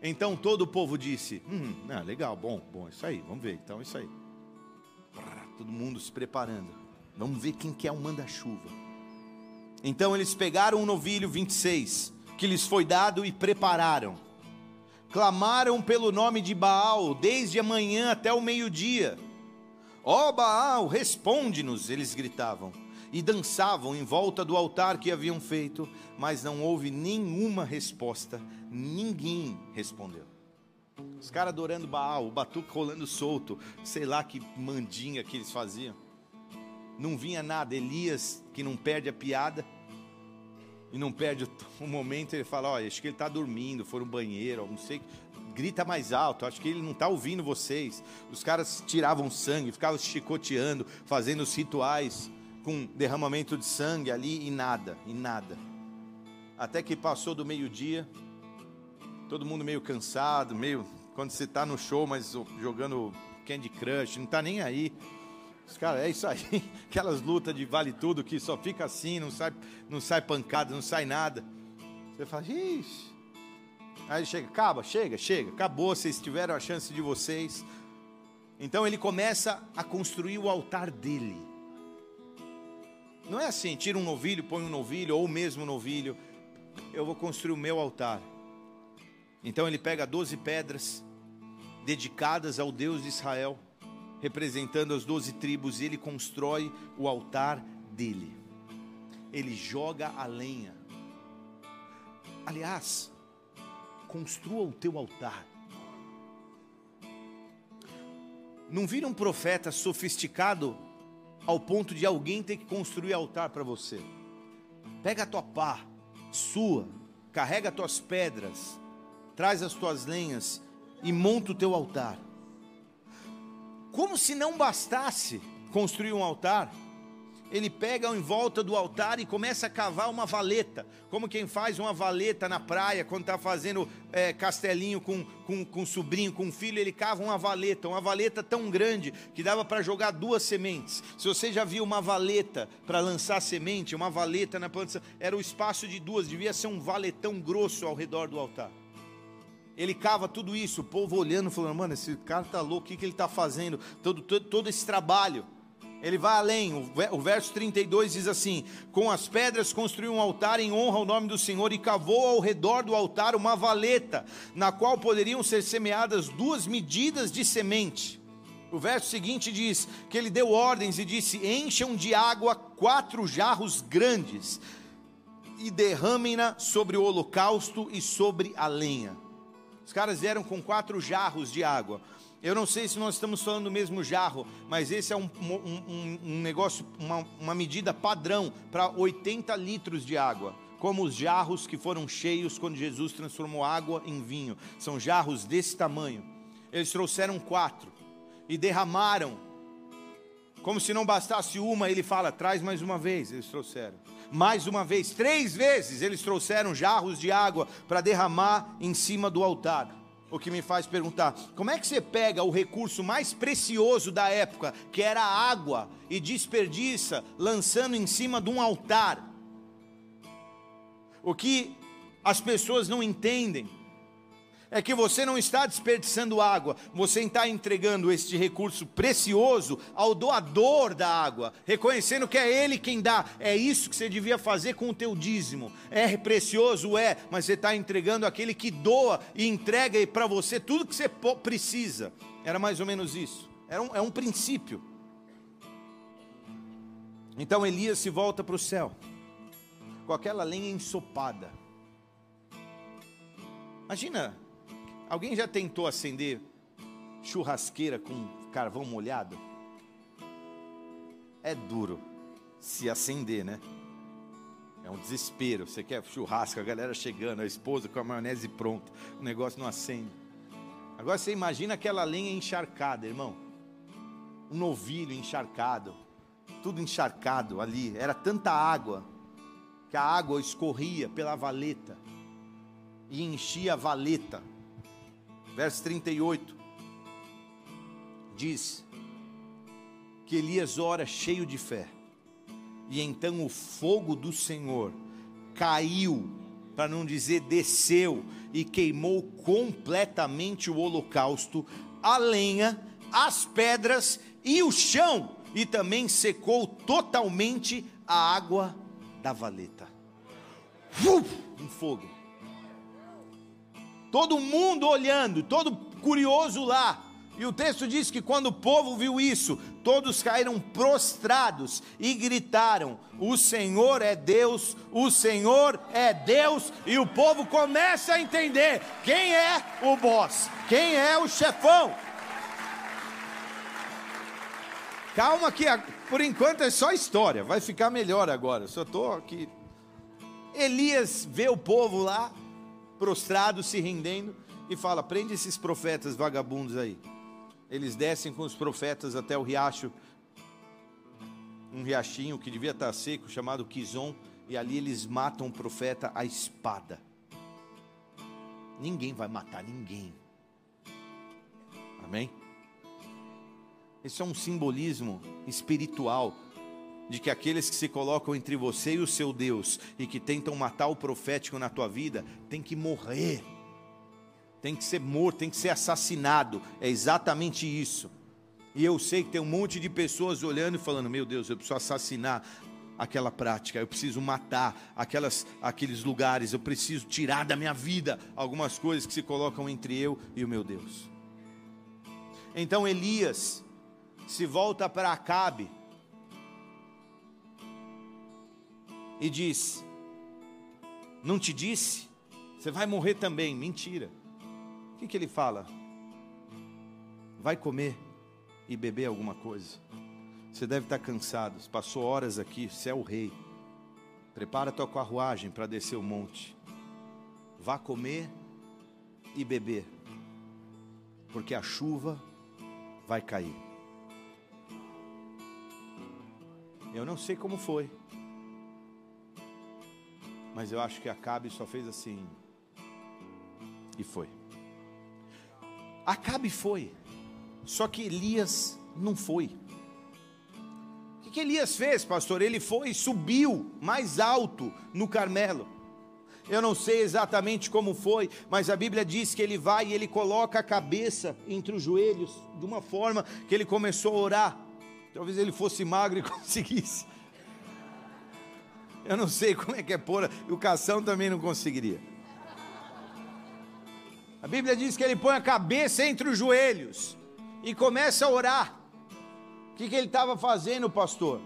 [SPEAKER 1] Então todo o povo disse: Hum, ah, legal, bom, bom, isso aí, vamos ver, então isso aí. Todo mundo se preparando. Vamos ver quem quer o um manda-chuva. Então eles pegaram um novilho 26, que lhes foi dado, e prepararam. Clamaram pelo nome de Baal, desde a manhã até o meio-dia. Ó oh, Baal, responde-nos, eles gritavam e dançavam em volta do altar que haviam feito, mas não houve nenhuma resposta, ninguém respondeu. Os caras adorando Baal, o batuque rolando solto, sei lá que mandinga que eles faziam. Não vinha nada. Elias, que não perde a piada e não perde o, momento, ele fala: Olha, acho que ele está dormindo, foi no banheiro, não sei. Grita mais alto, acho que ele não está ouvindo vocês. Os caras tiravam sangue, ficavam chicoteando, fazendo os rituais com derramamento de sangue ali e nada, e nada. Até que passou do meio-dia, todo mundo meio cansado, meio. Quando você está no show, mas jogando Candy Crush, não está nem aí. Os caras, é isso aí, aquelas lutas de vale tudo que só fica assim, não sai, não sai pancada, não sai nada. Você fala, ixi. Aí ele chega, acaba, chega, chega, acabou, vocês tiveram a chance de vocês. Então ele começa a construir o altar dele. Não é assim, tira um novilho, põe um novilho, ou mesmo novilho. Eu vou construir o meu altar. Então ele pega 12 pedras dedicadas ao Deus de Israel, representando as 12 tribos, e ele constrói o altar dele. Ele joga a lenha. Aliás, construa o teu altar. Não vira um profeta sofisticado ao ponto de alguém ter que construir altar para você. Pega a tua pá, sua, carrega as tuas pedras, traz as tuas lenhas e monta o teu altar. Como se não bastasse construir um altar, ele pega em volta do altar e começa a cavar uma valeta, como quem faz uma valeta na praia, quando está fazendo é, castelinho com, com, com sobrinho, com filho, ele cava uma valeta, uma valeta tão grande que dava para jogar duas sementes. Se você já viu uma valeta para lançar semente, uma valeta na planta, era o espaço de duas, devia ser um valetão grosso ao redor do altar. Ele cava tudo isso, o povo olhando, falando: mano, esse cara tá louco, o que, que ele está fazendo? Todo, todo, todo esse trabalho. Ele vai além, o verso 32 diz assim: Com as pedras construiu um altar em honra ao nome do Senhor e cavou ao redor do altar uma valeta, na qual poderiam ser semeadas duas medidas de semente. O verso seguinte diz que ele deu ordens e disse: Encham de água quatro jarros grandes e derramem-na sobre o holocausto e sobre a lenha. Os caras vieram com quatro jarros de água. Eu não sei se nós estamos falando do mesmo jarro, mas esse é um, um, um negócio, uma, uma medida padrão para 80 litros de água como os jarros que foram cheios quando Jesus transformou água em vinho. São jarros desse tamanho. Eles trouxeram quatro e derramaram. Como se não bastasse uma, ele fala: traz mais uma vez. Eles trouxeram. Mais uma vez, três vezes, eles trouxeram jarros de água para derramar em cima do altar. O que me faz perguntar: como é que você pega o recurso mais precioso da época, que era a água, e desperdiça lançando em cima de um altar? O que as pessoas não entendem é que você não está desperdiçando água, você está entregando este recurso precioso ao doador da água, reconhecendo que é ele quem dá. É isso que você devia fazer com o teu dízimo. É precioso, é, mas você está entregando aquele que doa e entrega para você tudo que você precisa. Era mais ou menos isso. Era um, é um princípio. Então Elias se volta para o céu com aquela lenha ensopada. Imagina Alguém já tentou acender churrasqueira com carvão molhado? É duro se acender, né? É um desespero. Você quer churrasco, a galera chegando, a esposa com a maionese pronta, o negócio não acende. Agora você imagina aquela lenha encharcada, irmão. Um novilho encharcado, tudo encharcado ali. Era tanta água que a água escorria pela valeta e enchia a valeta. Verso 38 diz que Elias ora cheio de fé. E então o fogo do Senhor caiu, para não dizer desceu, e queimou completamente o holocausto, a lenha, as pedras e o chão, e também secou totalmente a água da valeta. Um fogo. Todo mundo olhando, todo curioso lá. E o texto diz que quando o povo viu isso, todos caíram prostrados e gritaram: O Senhor é Deus, o Senhor é Deus. E o povo começa a entender quem é o boss, quem é o chefão. Calma que por enquanto é só história, vai ficar melhor agora. Só estou aqui. Elias vê o povo lá, prostrado, se rendendo, e fala: prende esses profetas vagabundos aí. Eles descem com os profetas até o riacho, um riachinho que devia estar seco, chamado Quizon, e ali eles matam o profeta à espada. Ninguém vai matar ninguém. Amém? Esse é um simbolismo espiritual de que aqueles que se colocam entre você e o seu Deus e que tentam matar o profético na tua vida, tem que morrer. Tem que ser morto, tem que ser assassinado. É exatamente isso. E eu sei que tem um monte de pessoas olhando e falando: "Meu Deus, eu preciso assassinar aquela prática, eu preciso matar aquelas, aqueles lugares, eu preciso tirar da minha vida algumas coisas que se colocam entre eu e o meu Deus. Então Elias se volta para Acabe e diz: Não te disse? Você vai morrer também. Mentira. O que, que ele fala? Vai comer e beber alguma coisa. Você deve estar cansado. Passou horas aqui. Você é o rei. Prepara a tua carruagem para descer o monte. Vá comer e beber, porque a chuva vai cair. Eu não sei como foi. Mas eu acho que Acabe só fez assim. E foi. Acabe foi. Só que Elias não foi. O que, que Elias fez, pastor? Ele foi e subiu mais alto no Carmelo. Eu não sei exatamente como foi, mas a Bíblia diz que ele vai e ele coloca a cabeça entre os joelhos, de uma forma que ele começou a orar. Talvez ele fosse magro e conseguisse. Eu não sei como é que é pôr, o cação também não conseguiria. A Bíblia diz que ele põe a cabeça entre os joelhos e começa a orar. O que, que ele estava fazendo, pastor?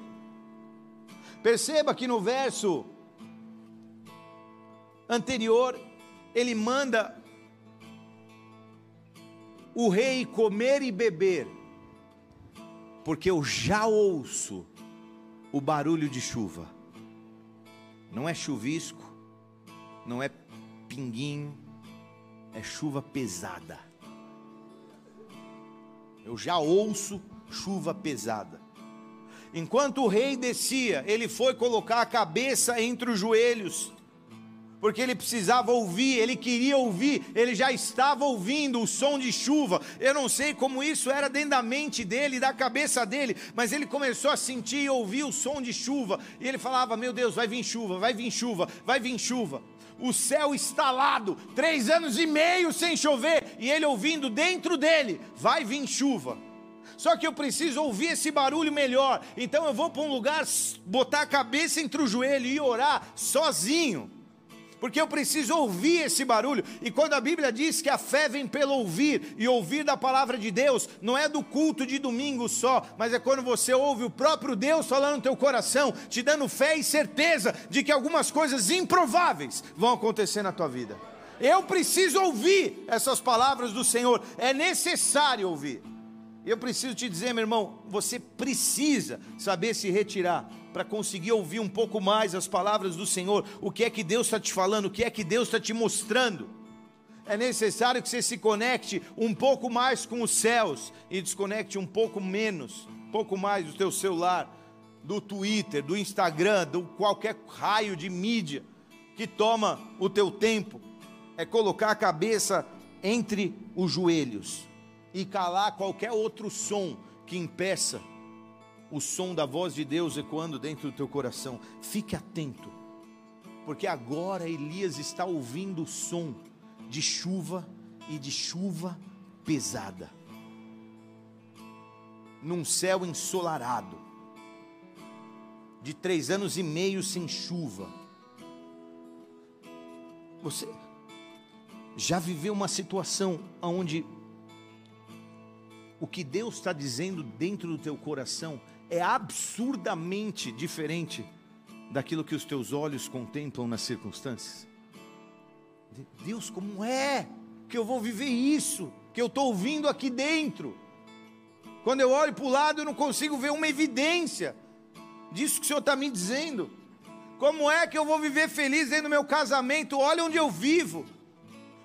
[SPEAKER 1] Perceba que no verso anterior, ele manda o rei comer e beber, porque eu já ouço o barulho de chuva. Não é chuvisco, não é pinguinho, é chuva pesada. Eu já ouço chuva pesada. Enquanto o rei descia, ele foi colocar a cabeça entre os joelhos porque ele precisava ouvir, ele queria ouvir, ele já estava ouvindo o som de chuva. Eu não sei como isso era dentro da mente dele, da cabeça dele, mas ele começou a sentir e ouvir o som de chuva, e ele falava: Meu Deus, vai vir chuva, vai vir chuva, vai vir chuva. O céu instalado, três anos e meio sem chover, e ele ouvindo dentro dele: Vai vir chuva. Só que eu preciso ouvir esse barulho melhor. Então eu vou para um lugar, botar a cabeça entre o joelho e orar sozinho porque eu preciso ouvir esse barulho. E quando a Bíblia diz que a fé vem pelo ouvir, e ouvir da palavra de Deus, não é do culto de domingo só, mas é quando você ouve o próprio Deus falando no teu coração, te dando fé e certeza de que algumas coisas improváveis vão acontecer na tua vida. Eu preciso ouvir essas palavras do Senhor, é necessário ouvir. Eu preciso te dizer, meu irmão, você precisa saber se retirar para conseguir ouvir um pouco mais as palavras do Senhor, o que é que Deus está te falando, o que é que Deus está te mostrando. É necessário que você se conecte um pouco mais com os céus e desconecte um pouco menos, um pouco mais do teu celular, do Twitter, do Instagram, do qualquer raio de mídia que toma o teu tempo. É colocar a cabeça entre os joelhos e calar qualquer outro som que impeça o som da voz de Deus ecoando dentro do teu coração. Fique atento, porque agora Elias está ouvindo o som de chuva e de chuva pesada, num céu ensolarado, de três anos e meio sem chuva. Você já viveu uma situação onde o que Deus está dizendo dentro do teu coração é absurdamente diferente daquilo que os teus olhos contemplam nas circunstâncias. Deus, como é que eu vou viver isso que eu estou ouvindo aqui dentro? Quando eu olho para o lado, eu não consigo ver uma evidência disso que o Senhor está me dizendo. Como é que eu vou viver feliz dentro do meu casamento? Olha onde eu vivo.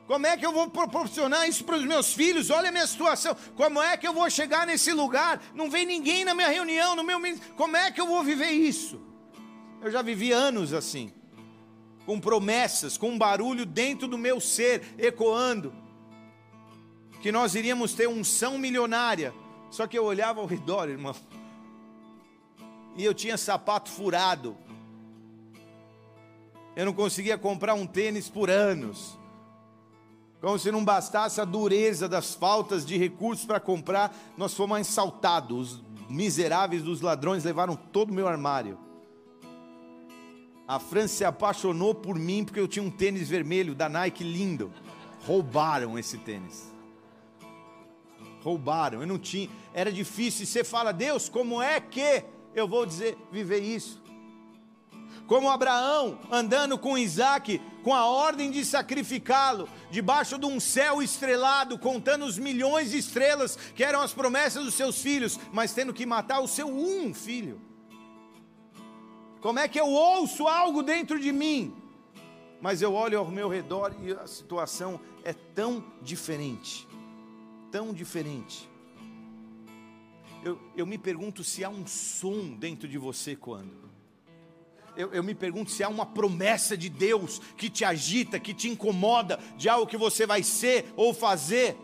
[SPEAKER 1] Como é que eu vou proporcionar isso para os meus filhos? Olha a minha situação. Como é que eu vou chegar nesse lugar? Não vem ninguém na minha reunião, no meu Como é que eu vou viver isso? Eu já vivi anos assim, com promessas, com um barulho dentro do meu ser ecoando, que nós iríamos ter unção milionária. Só que eu olhava ao redor, irmão, e eu tinha sapato furado. Eu não conseguia comprar um tênis por anos. Como se não bastasse a dureza das faltas de recursos para comprar, nós fomos assaltados. Os miseráveis dos ladrões levaram todo o meu armário. A França se apaixonou por mim porque eu tinha um tênis vermelho da Nike lindo. Roubaram esse tênis. Roubaram, eu não tinha. Era difícil. E você fala, Deus, como é que eu vou dizer, viver isso? Como Abraão andando com Isaac, com a ordem de sacrificá-lo, debaixo de um céu estrelado, contando os milhões de estrelas que eram as promessas dos seus filhos, mas tendo que matar o seu um filho. Como é que eu ouço algo dentro de mim, mas eu olho ao meu redor e a situação é tão diferente, tão diferente. Eu, eu me pergunto se há um som dentro de você quando eu, eu me pergunto se há uma promessa de Deus que te agita, que te incomoda, de algo que você vai ser ou fazer,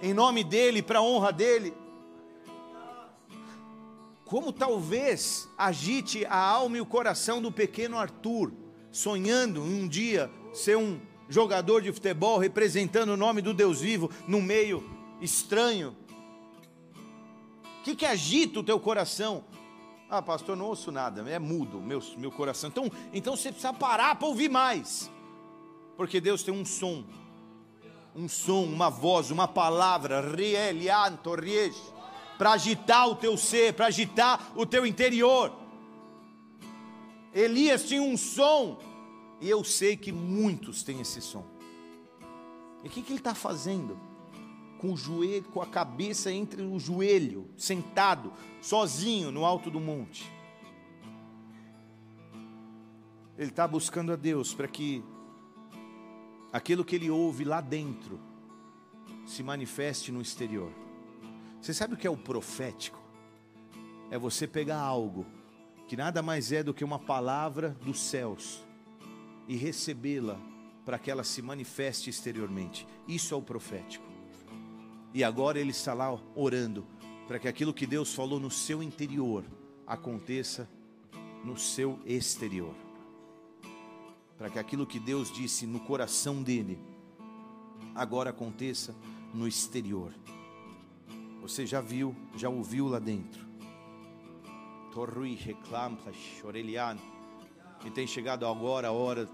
[SPEAKER 1] em nome dEle, para a honra dEle. Como talvez agite a alma e o coração do pequeno Arthur, sonhando em um dia ser um jogador de futebol representando o nome do Deus vivo no meio estranho. O que, que agita o teu coração? Ah, pastor, não ouço nada, é mudo meu, meu coração. Então, então você precisa parar para ouvir mais, porque Deus tem um som, um som, uma voz, uma palavra, para agitar o teu ser, para agitar o teu interior. Elias tinha um som, e eu sei que muitos têm esse som. E o que, que ele está fazendo? Com o joelho, com a cabeça entre o joelho, sentado, sozinho no alto do monte. Ele está buscando a Deus para que aquilo que ele ouve lá dentro se manifeste no exterior. Você sabe o que é o profético? É você pegar algo que nada mais é do que uma palavra dos céus e recebê-la para que ela se manifeste exteriormente. Isso é o profético. E agora ele está lá orando para que aquilo que Deus falou no seu interior aconteça no seu exterior. Para que aquilo que Deus disse no coração dele agora aconteça no exterior. Você já viu, já ouviu lá dentro. Torrui reclampa, choreliano. E tem chegado agora a hora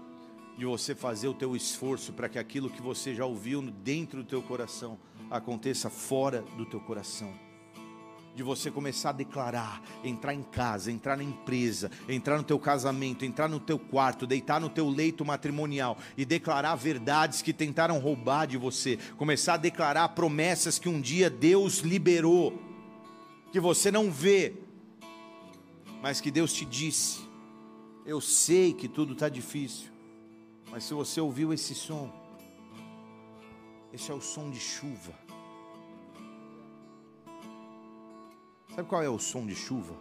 [SPEAKER 1] de você fazer o teu esforço para que aquilo que você já ouviu dentro do teu coração aconteça fora do teu coração. De você começar a declarar, entrar em casa, entrar na empresa, entrar no teu casamento, entrar no teu quarto, deitar no teu leito matrimonial e declarar verdades que tentaram roubar de você, começar a declarar promessas que um dia Deus liberou que você não vê, mas que Deus te disse. Eu sei que tudo está difícil, mas se você ouviu esse som, esse é o som de chuva. Sabe qual é o som de chuva?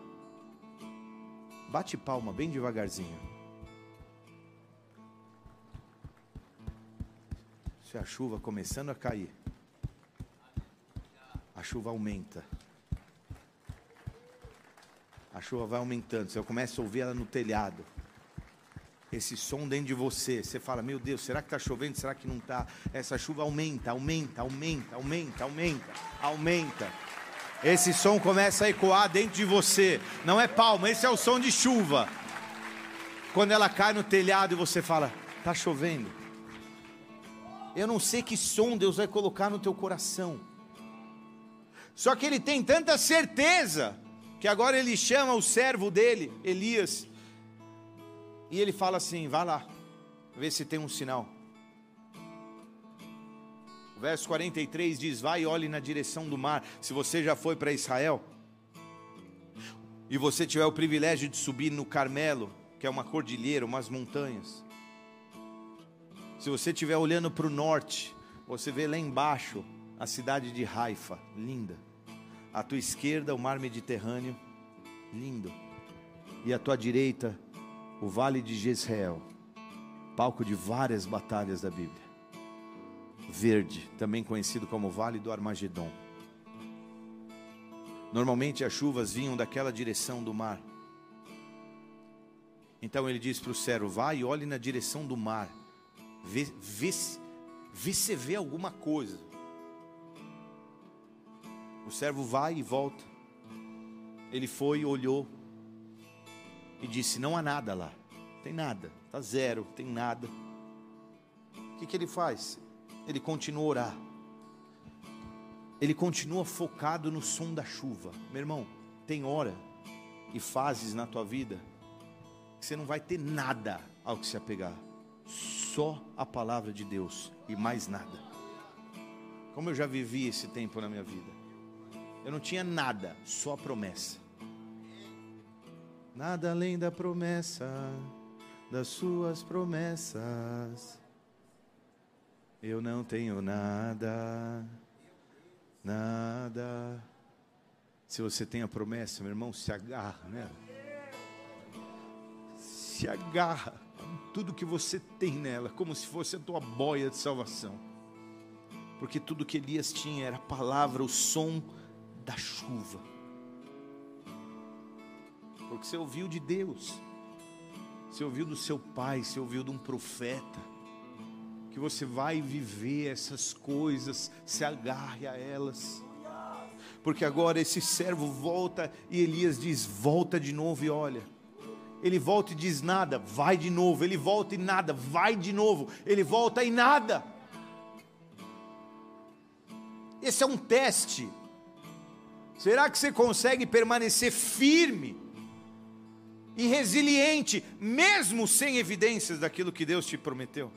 [SPEAKER 1] Bate palma bem devagarzinho. É a chuva começando a cair. A chuva aumenta. A chuva vai aumentando. Você começa a ouvir ela no telhado. Esse som dentro de você. Você fala: Meu Deus, será que está chovendo? Será que não está? Essa chuva aumenta, aumenta, aumenta, aumenta, aumenta, aumenta. Esse som começa a ecoar dentro de você. Não é palma, esse é o som de chuva. Quando ela cai no telhado e você fala: Está chovendo. Eu não sei que som Deus vai colocar no teu coração. Só que ele tem tanta certeza que agora ele chama o servo dele, Elias, e ele fala assim: vá lá, vê se tem um sinal. O verso 43 diz: Vai e olhe na direção do mar. Se você já foi para Israel, e você tiver o privilégio de subir no Carmelo, que é uma cordilheira, umas montanhas. Se você estiver olhando para o norte, você vê lá embaixo a cidade de Haifa, linda. À tua esquerda, o mar Mediterrâneo, lindo. E à tua direita, o vale de Jezreel, palco de várias batalhas da Bíblia. Verde, também conhecido como Vale do Armagedon. Normalmente as chuvas vinham daquela direção do mar. Então ele diz para o servo: Vai e olhe na direção do mar, vê, vê, vê se vê alguma coisa. O servo vai e volta. Ele foi, olhou e disse: Não há nada lá, tem nada, está zero, tem nada. O que, que ele faz? Ele continua a orar, ele continua focado no som da chuva. Meu irmão, tem hora e fases na tua vida que você não vai ter nada ao que se apegar, só a palavra de Deus e mais nada. Como eu já vivi esse tempo na minha vida. Eu não tinha nada, só a promessa. Nada além da promessa, das suas promessas. Eu não tenho nada, nada. Se você tem a promessa, meu irmão, se agarra nela. Se agarra com tudo que você tem nela, como se fosse a tua boia de salvação. Porque tudo que Elias tinha era a palavra, o som da chuva. Porque você ouviu de Deus, você ouviu do seu pai, você ouviu de um profeta, que você vai viver essas coisas, se agarre a elas. Porque agora esse servo volta e Elias diz: volta de novo e olha. Ele volta e diz nada, vai de novo. Ele volta e nada, vai de novo. Ele volta e nada. Esse é um teste Será que você consegue permanecer firme e resiliente, mesmo sem evidências daquilo que Deus te prometeu?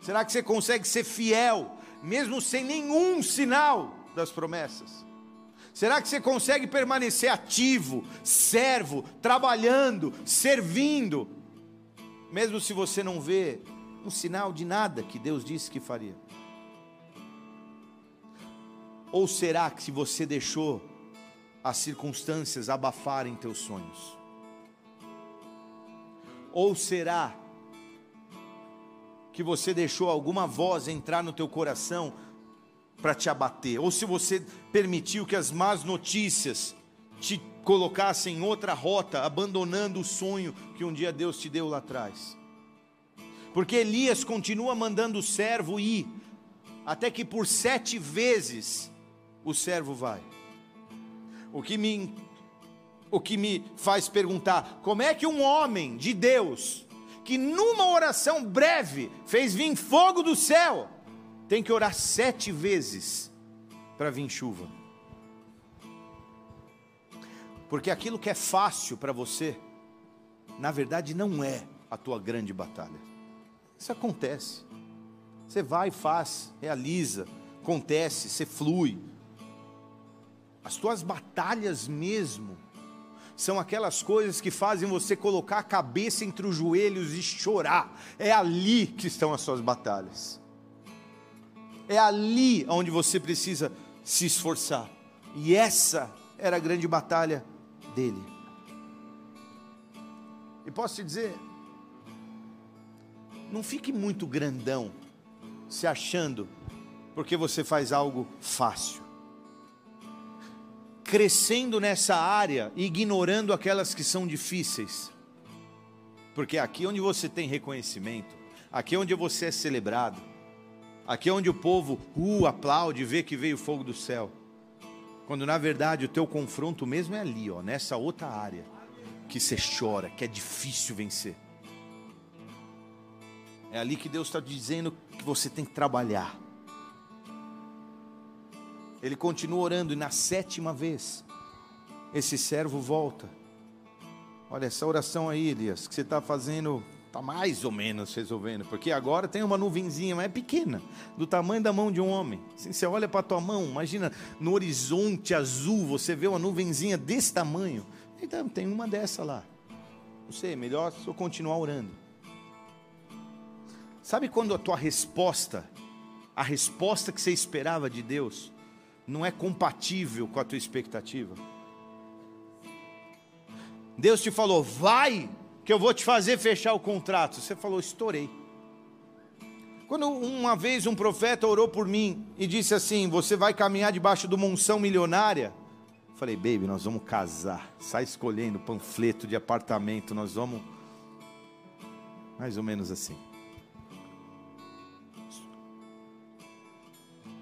[SPEAKER 1] Será que você consegue ser fiel, mesmo sem nenhum sinal das promessas? Será que você consegue permanecer ativo, servo, trabalhando, servindo, mesmo se você não vê um sinal de nada que Deus disse que faria? Ou será que se você deixou as circunstâncias abafarem teus sonhos? Ou será que você deixou alguma voz entrar no teu coração para te abater? Ou se você permitiu que as más notícias te colocassem em outra rota, abandonando o sonho que um dia Deus te deu lá atrás? Porque Elias continua mandando o servo ir, até que por sete vezes o servo vai. O que me o que me faz perguntar, como é que um homem de Deus, que numa oração breve fez vir fogo do céu, tem que orar sete vezes para vir chuva? Porque aquilo que é fácil para você, na verdade não é a tua grande batalha. Isso acontece. Você vai, faz, realiza, acontece, você flui, As tuas batalhas mesmo são aquelas coisas que fazem você colocar a cabeça entre os joelhos e chorar. É ali que estão as suas batalhas. É ali onde você precisa se esforçar. E essa era a grande batalha dele. E posso te dizer, não fique muito grandão se achando porque você faz algo fácil. Crescendo nessa área, ignorando aquelas que são difíceis. Porque aqui onde você tem reconhecimento, aqui onde você é celebrado, aqui onde o povo uh, aplaude, vê que veio fogo do céu. Quando na verdade o teu confronto mesmo é ali, ó, nessa outra área que você chora, que é difícil vencer. É ali que Deus está dizendo que você tem que trabalhar. Ele continua orando e na sétima vez, esse servo volta. Olha, essa oração aí, Elias, que você está fazendo, está mais ou menos resolvendo, porque agora tem uma nuvenzinha, mas é pequena, do tamanho da mão de um homem. Assim, você olha para a tua mão, imagina no horizonte azul, você vê uma nuvenzinha desse tamanho. Então, tem uma dessa lá. Não sei, melhor eu continuar orando. Sabe quando a tua resposta, a resposta que você esperava de Deus, não é compatível com a tua expectativa? Deus te falou, vai, que eu vou te fazer fechar o contrato. Você falou, estourei. Quando uma vez um profeta orou por mim e disse assim: Você vai caminhar debaixo do monção milionária. Falei, baby, nós vamos casar. Sai escolhendo panfleto de apartamento, nós vamos. Mais ou menos assim.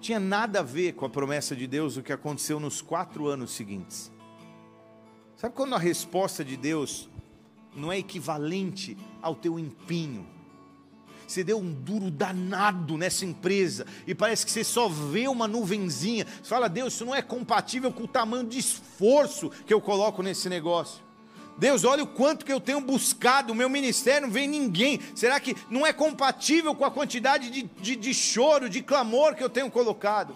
[SPEAKER 1] Tinha nada a ver com a promessa de Deus o que aconteceu nos quatro anos seguintes. Sabe quando a resposta de Deus não é equivalente ao teu empenho? Você deu um duro danado nessa empresa e parece que você só vê uma nuvenzinha. Você fala, Deus, isso não é compatível com o tamanho de esforço que eu coloco nesse negócio. Deus, olha o quanto que eu tenho buscado, o meu ministério não vem ninguém. Será que não é compatível com a quantidade de, de, de choro, de clamor que eu tenho colocado?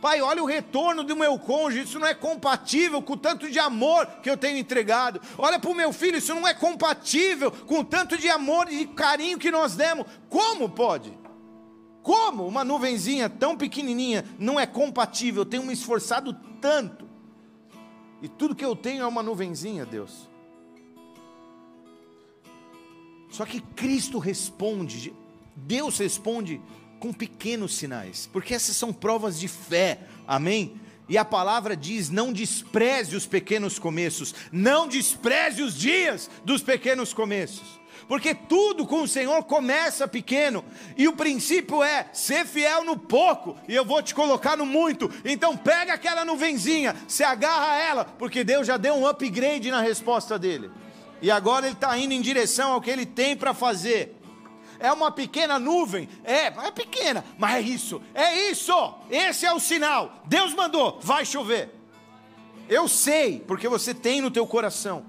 [SPEAKER 1] Pai, olha o retorno do meu cônjuge, isso não é compatível com o tanto de amor que eu tenho entregado. Olha para o meu filho, isso não é compatível com o tanto de amor e de carinho que nós demos. Como pode? Como uma nuvenzinha tão pequenininha não é compatível? Eu tenho me esforçado tanto. E tudo que eu tenho é uma nuvenzinha, Deus. Só que Cristo responde, Deus responde com pequenos sinais, porque essas são provas de fé, amém? E a palavra diz: não despreze os pequenos começos, não despreze os dias dos pequenos começos, porque tudo com o Senhor começa pequeno, e o princípio é ser fiel no pouco, e eu vou te colocar no muito. Então pega aquela nuvenzinha, se agarra a ela, porque Deus já deu um upgrade na resposta dele e agora ele está indo em direção ao que ele tem para fazer. É uma pequena nuvem? É, é pequena, mas é isso, é isso, esse é o sinal. Deus mandou, vai chover. Eu sei, porque você tem no teu coração.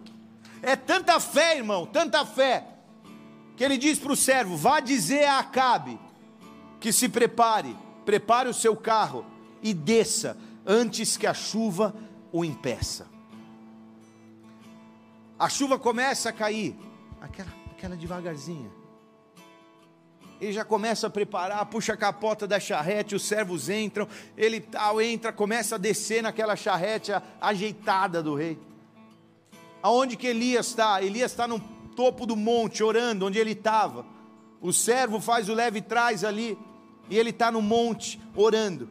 [SPEAKER 1] É tanta fé, irmão, tanta fé, que ele diz para o servo: vá dizer a Acabe que se prepare, prepare o seu carro e desça antes que a chuva o impeça. A chuva começa a cair, aquela, aquela devagarzinha. Ele já começa a preparar, puxa a capota da charrete, os servos entram, ele tal entra, começa a descer naquela charrete ajeitada do rei. Aonde que Elias está? Elias está no topo do monte, orando, onde ele estava. O servo faz o leve trás ali, e ele está no monte, orando.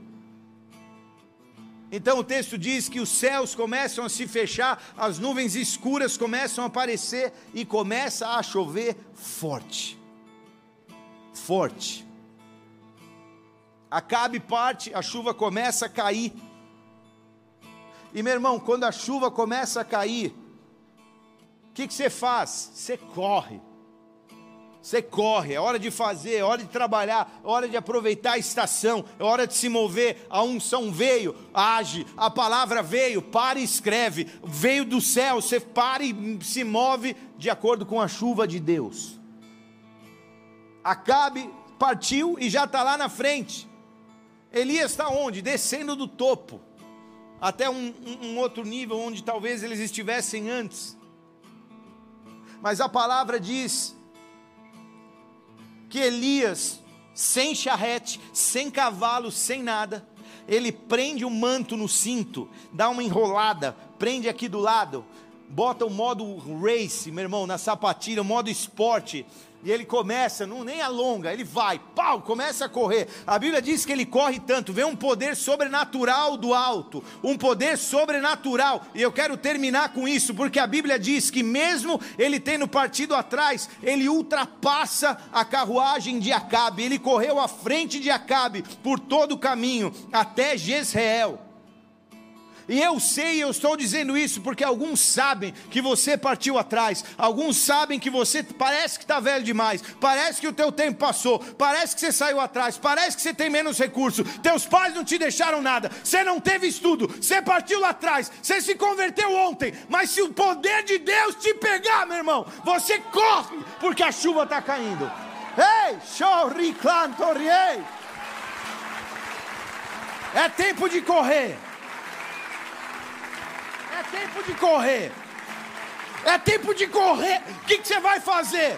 [SPEAKER 1] Então o texto diz que os céus começam a se fechar, as nuvens escuras começam a aparecer e começa a chover forte. Forte. Acabe parte, a chuva começa a cair. E meu irmão, quando a chuva começa a cair, o que, que você faz? Você corre. Você corre, é hora de fazer, é hora de trabalhar, é hora de aproveitar a estação, é hora de se mover. A unção veio, age, a palavra veio, para e escreve. Veio do céu, você para e se move de acordo com a chuva de Deus. Acabe, partiu e já está lá na frente. Elias está onde? Descendo do topo. até um, um, outro nível onde talvez eles estivessem antes. Mas a palavra diz que Elias, sem charrete, sem cavalo, sem nada, ele prende o manto no cinto, dá uma enrolada, prende aqui do lado, bota o modo race, meu irmão, na sapatilha, o modo esporte, e ele começa, não nem alonga, ele vai, pau, começa a correr. A Bíblia diz que ele corre tanto, vê um poder sobrenatural do alto, um poder sobrenatural. E eu quero terminar com isso, porque a Bíblia diz que mesmo ele tendo partido atrás, ele ultrapassa a carruagem de Acabe. Ele correu à frente de Acabe por todo o caminho até Jezreel. E eu sei, eu estou dizendo isso porque alguns sabem que você partiu atrás, alguns sabem que você parece que está velho demais, parece que o teu tempo passou, parece que você saiu atrás, parece que você tem menos recurso, teus pais não te deixaram nada, você não teve estudo, você partiu lá atrás, você se converteu ontem, mas se o poder de Deus te pegar, meu irmão, você corre, porque a chuva está caindo. Ei, chorri, canto, É tempo de correr. É tempo de correr. É tempo de correr. O que, que você vai fazer?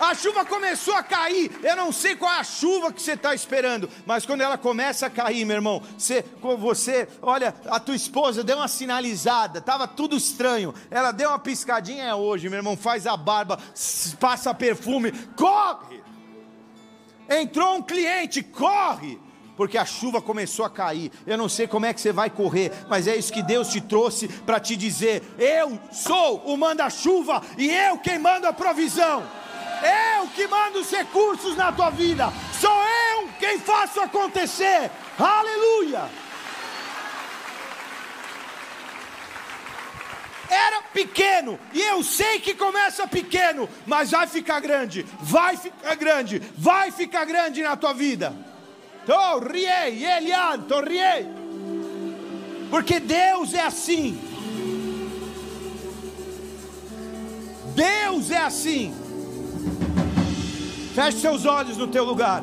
[SPEAKER 1] A chuva começou a cair. Eu não sei qual é a chuva que você está esperando, mas quando ela começa a cair, meu irmão, você, você, olha, a tua esposa deu uma sinalizada, estava tudo estranho. Ela deu uma piscadinha é hoje, meu irmão, faz a barba, passa perfume, corre. Entrou um cliente, corre porque a chuva começou a cair. Eu não sei como é que você vai correr, mas é isso que Deus te trouxe para te dizer: eu sou o manda-chuva e eu quem mando a provisão. Eu que mando os recursos na tua vida. Sou eu quem faço acontecer. Aleluia! Era pequeno, e eu sei que começa pequeno, mas vai ficar grande, vai ficar grande, vai ficar grande na tua vida. Torriei, Elian, torriei. Porque Deus é assim. Deus é assim. Feche seus olhos no teu lugar.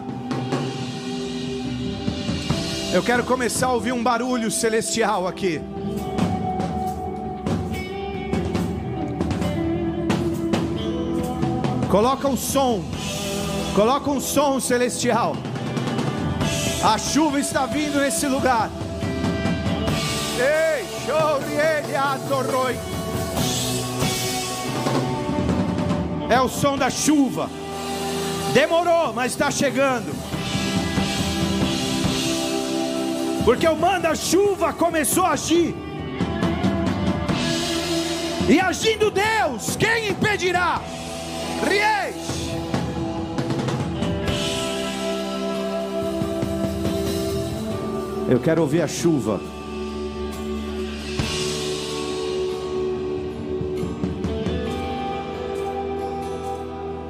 [SPEAKER 1] Eu quero começar a ouvir um barulho celestial aqui. Coloca um som. Coloca um som celestial. A chuva está vindo nesse lugar. Ei, ele atorroi. É o som da chuva. Demorou, mas está chegando. Porque o manda-chuva começou a agir. E agindo Deus, quem impedirá? Riei. Eu quero ouvir a chuva.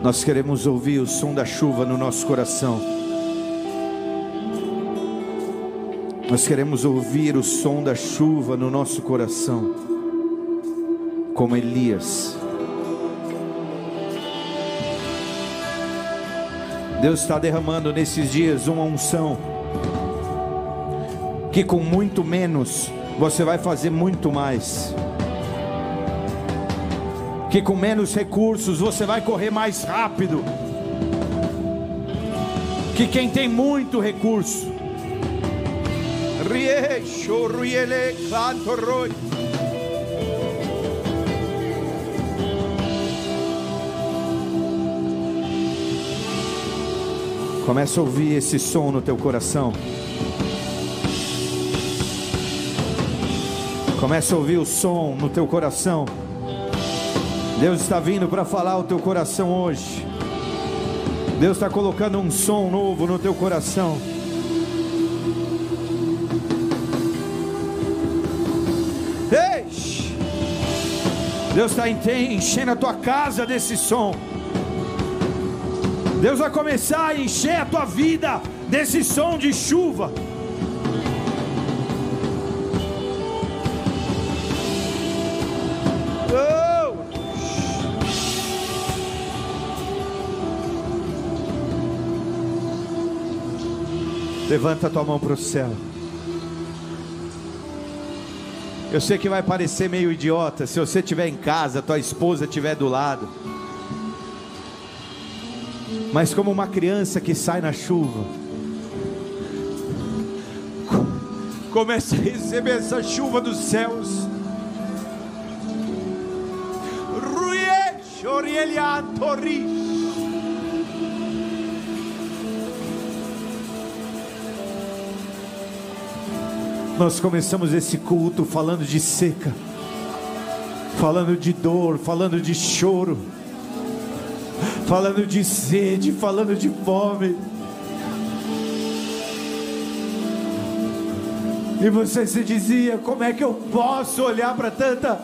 [SPEAKER 1] Nós queremos ouvir o som da chuva no nosso coração. Nós queremos ouvir o som da chuva no nosso coração, como Elias. Deus está derramando nesses dias uma unção que com muito menos você vai fazer muito mais. Que com menos recursos você vai correr mais rápido. Que quem tem muito recurso, Começa a ouvir esse som no teu coração. Começa a ouvir o som no teu coração. Deus está vindo para falar o teu coração hoje. Deus está colocando um som novo no teu coração. Deus está enchendo a tua casa desse som. Deus vai começar a encher a tua vida desse som de chuva. Levanta tua mão para o céu. Eu sei que vai parecer meio idiota se você estiver em casa, tua esposa estiver do lado. Mas como uma criança que sai na chuva, começa a receber essa chuva dos céus. Ruie, chorielia, torri. Nós começamos esse culto falando de seca, falando de dor, falando de choro, falando de sede, falando de fome. E você se dizia: como é que eu posso olhar para tanta,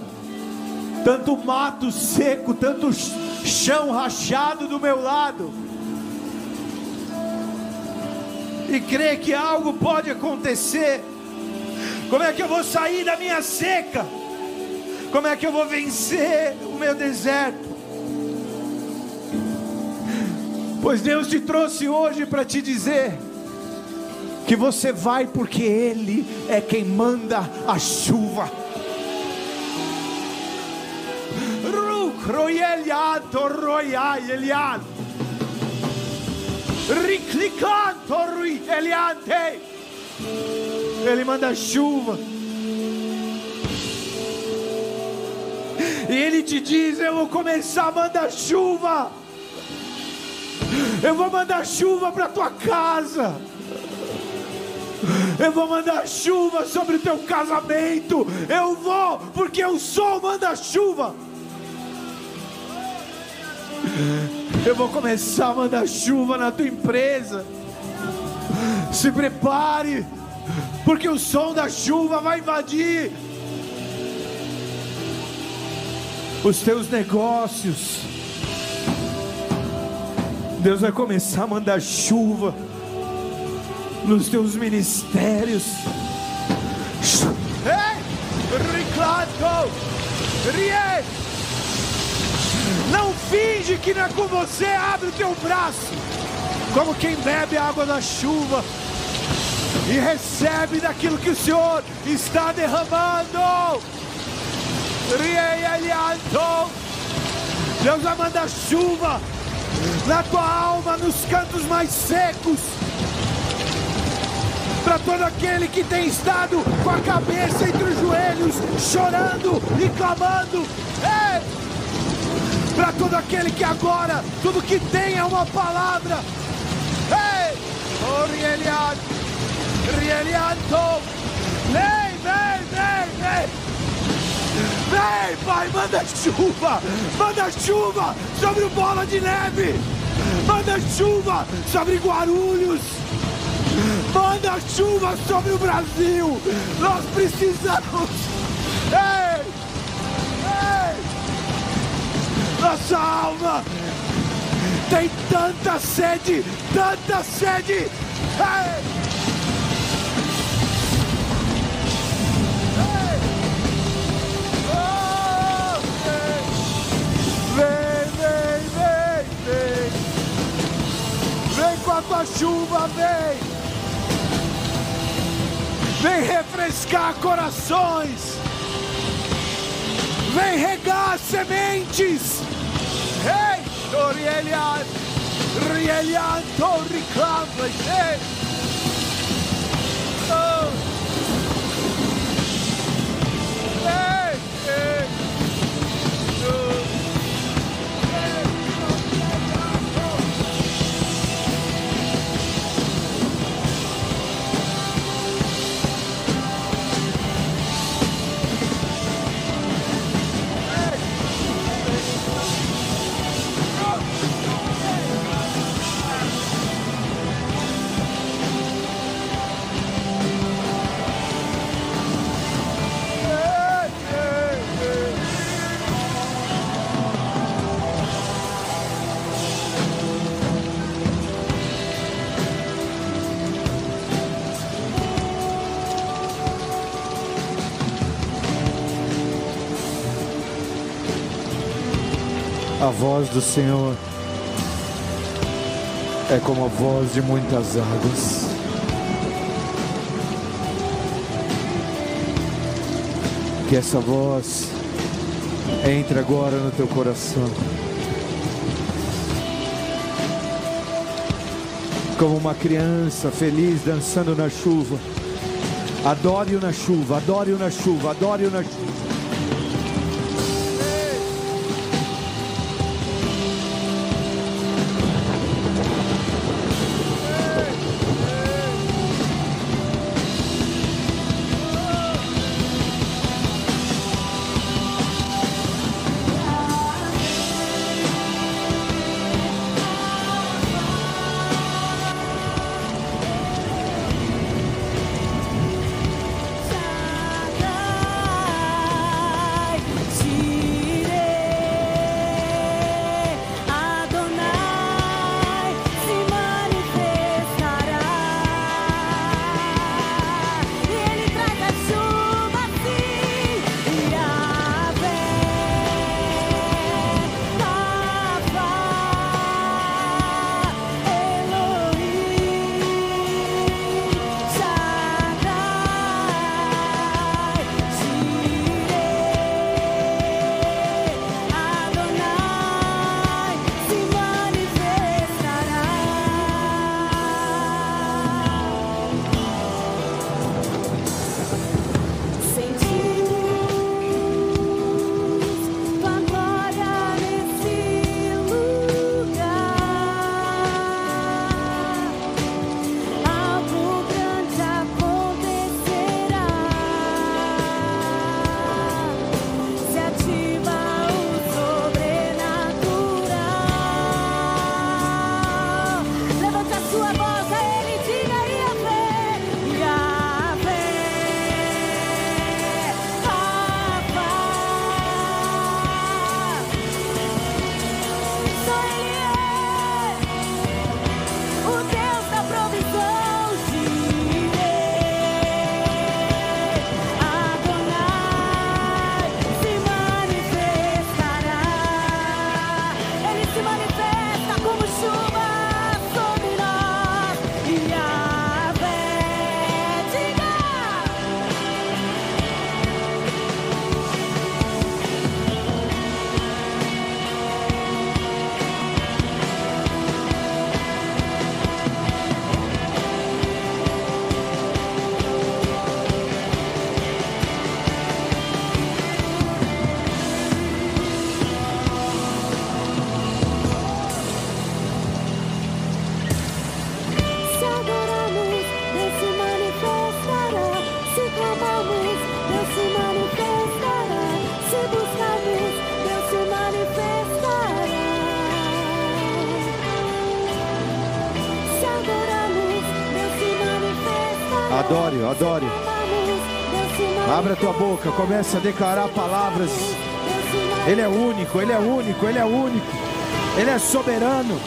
[SPEAKER 1] tanto mato seco, tanto chão rachado do meu lado? E crer que algo pode acontecer como é que eu vou sair da minha seca? Como é que eu vou vencer o meu deserto? Pois Deus te trouxe hoje para te dizer que você vai porque Ele é quem manda a chuva. Riclicanto eliante. Ele manda chuva. E Ele te diz: Eu vou começar a mandar chuva. Eu vou mandar chuva para tua casa. Eu vou mandar chuva sobre o teu casamento. Eu vou, porque o sol manda chuva. Eu vou começar a mandar chuva na tua empresa. Se prepare porque o som da chuva vai invadir os teus negócios. Deus vai começar a mandar chuva nos teus ministérios. Não finge que não é com você, abre o teu braço, como quem bebe a água da chuva e recebe daquilo que o Senhor está derramando. Deus vai mandar chuva na tua alma, nos cantos mais secos. Para todo aquele que tem estado com a cabeça entre os joelhos, chorando e clamando. Para todo aquele que agora, tudo que tem é uma palavra. Ei! Orieliado. Rielianto. Vem, vem, vem, vem. Vem, Pai, manda chuva. Manda chuva sobre o bola de neve. Manda chuva sobre Guarulhos. Manda chuva sobre o Brasil. Nós precisamos. Ei! Ei! Nossa alma tem tanta sede, tanta sede. Ei! A tua chuva, vem. Vem refrescar corações. Vem regar sementes. Ei, Torielian, Rielian, Torri Clamley, ei. Voz do Senhor é como a voz de muitas águas.
[SPEAKER 3] Que essa voz entre agora no teu coração. Como uma criança feliz dançando na chuva. Adore-o na chuva, adore-o na chuva, adore-o na chuva. Adore. Abra tua boca, comece a declarar palavras. Ele é único, ele é único, ele é único. Ele é soberano.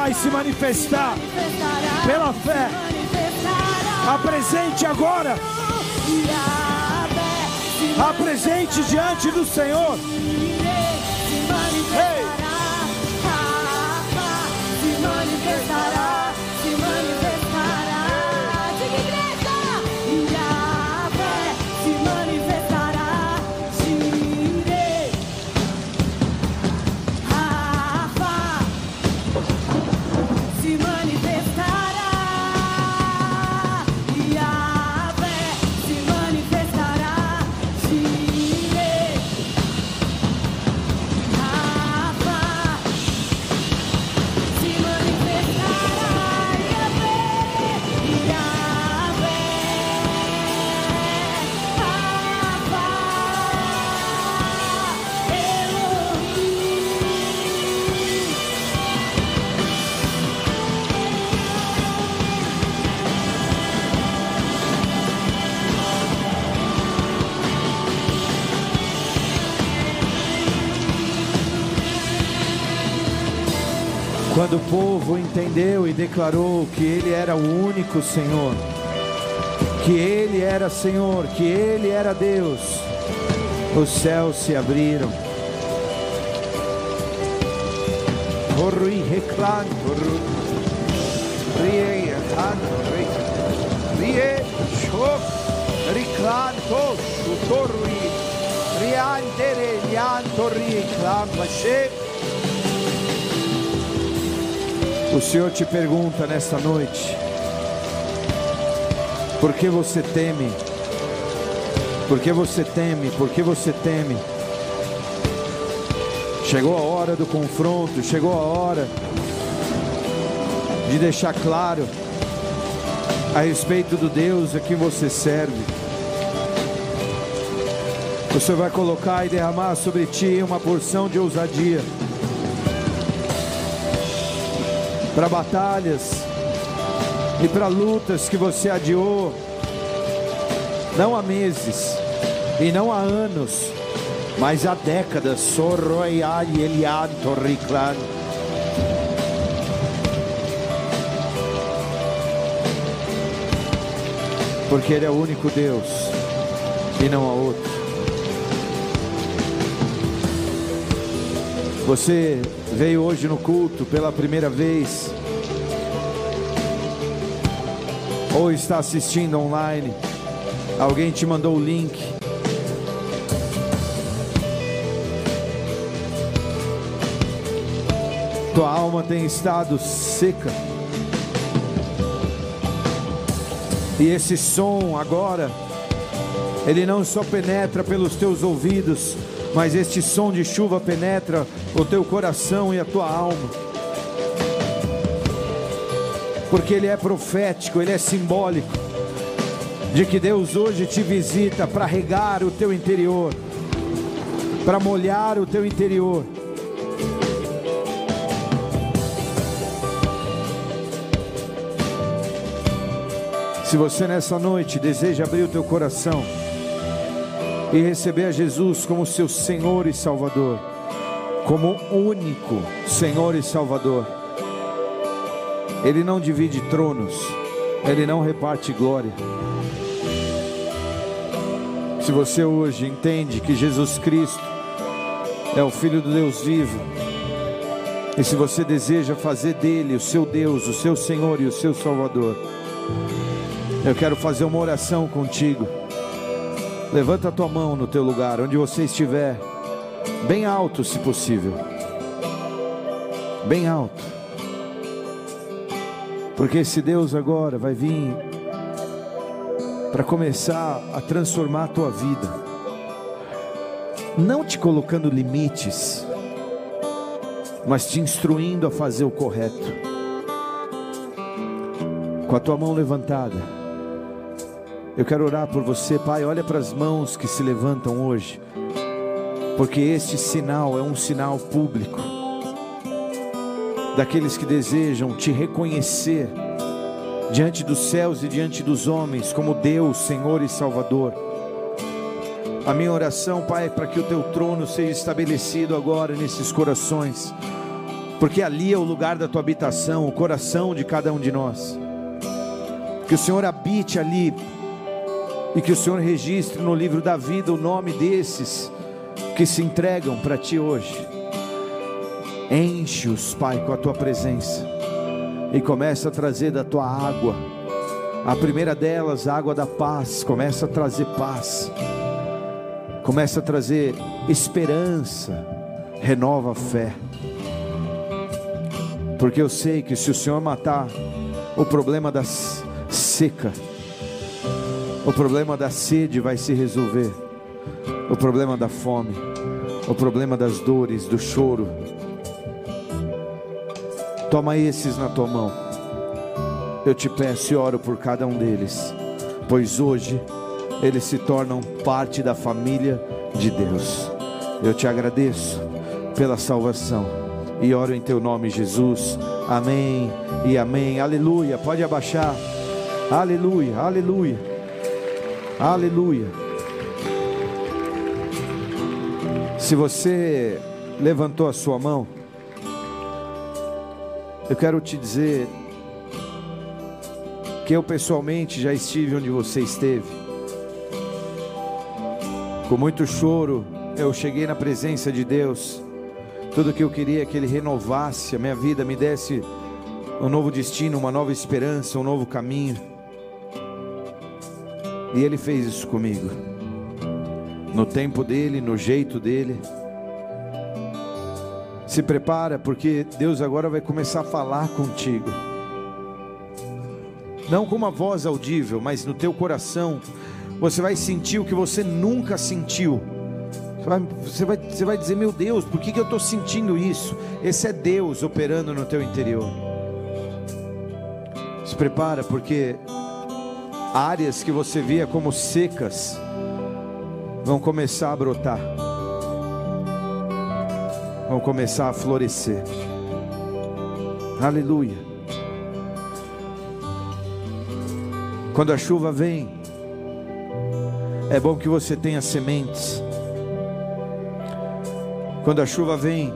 [SPEAKER 3] Vai se manifestar. Pela fé. Apresente agora. Apresente diante do Senhor. Ei. Se
[SPEAKER 1] Quando o povo entendeu e declarou que Ele era o único Senhor, que Ele era Senhor, que Ele era Deus, os céus se abriram. Corri. O Senhor te pergunta nesta noite: por que você teme? Por que você teme? Por que você teme? Chegou a hora do confronto, chegou a hora de deixar claro a respeito do Deus a quem você serve. O Senhor vai colocar e derramar sobre ti uma porção de ousadia. Para batalhas e para lutas que você adiou, não há meses e não há anos, mas há décadas. Soroyai Elianto Riclan. Porque Ele é o único Deus e não há outro. Você veio hoje no culto pela primeira vez, ou está assistindo online, alguém te mandou o link. Tua alma tem estado seca. E esse som agora, ele não só penetra pelos teus ouvidos, mas este som de chuva penetra o teu coração e a tua alma. Porque ele é profético, ele é simbólico de que Deus hoje te visita para regar o teu interior, para molhar o teu interior. Se você nessa noite deseja abrir o teu coração, e receber a Jesus como seu Senhor e Salvador, como único Senhor e Salvador. Ele não divide tronos, ele não reparte glória. Se você hoje entende que Jesus Cristo é o Filho do Deus vivo, e se você deseja fazer dele o seu Deus, o seu Senhor e o seu Salvador, eu quero fazer uma oração contigo. Levanta a tua mão no teu lugar, onde você estiver, bem alto, se possível. Bem alto. Porque esse Deus agora vai vir para começar a transformar a tua vida. Não te colocando limites, mas te instruindo a fazer o correto. Com a tua mão levantada. Eu quero orar por você, Pai. Olha para as mãos que se levantam hoje, porque este sinal é um sinal público daqueles que desejam te reconhecer diante dos céus e diante dos homens como Deus, Senhor e Salvador. A minha oração, Pai, é para que o teu trono seja estabelecido agora nesses corações, porque ali é o lugar da tua habitação, o coração de cada um de nós. Que o Senhor habite ali e que o Senhor registre no livro da vida o nome desses que se entregam para Ti hoje. Enche-os, Pai, com a Tua presença e começa a trazer da Tua água. A primeira delas, a água da paz, começa a trazer paz. Começa a trazer esperança, renova a fé. Porque eu sei que se o Senhor matar o problema da seca, o problema da sede vai se resolver. O problema da fome. O problema das dores, do choro. Toma esses na tua mão. Eu te peço e oro por cada um deles. Pois hoje eles se tornam parte da família de Deus. Eu te agradeço pela salvação e oro em teu nome, Jesus. Amém e amém. Aleluia. Pode abaixar. Aleluia, aleluia. Aleluia. Se você levantou a sua mão, Eu quero te dizer que eu pessoalmente já estive onde você esteve. Com muito choro, eu cheguei na presença de Deus. Tudo que eu queria é que Ele renovasse a minha vida, me desse um novo destino, uma nova esperança, um novo caminho. E Ele fez isso comigo, no tempo dele, no jeito dele. Se prepara, porque Deus agora vai começar a falar contigo. Não com uma voz audível, mas no teu coração. Você vai sentir o que você nunca sentiu você vai, você vai, você vai dizer: Meu Deus, por que, que eu estou sentindo isso? Esse é Deus operando no teu interior. Se prepara, porque áreas que você via como secas vão começar a brotar, vão começar a florescer. Aleluia. Quando a chuva vem, é bom que você tenha sementes quando a chuva vem,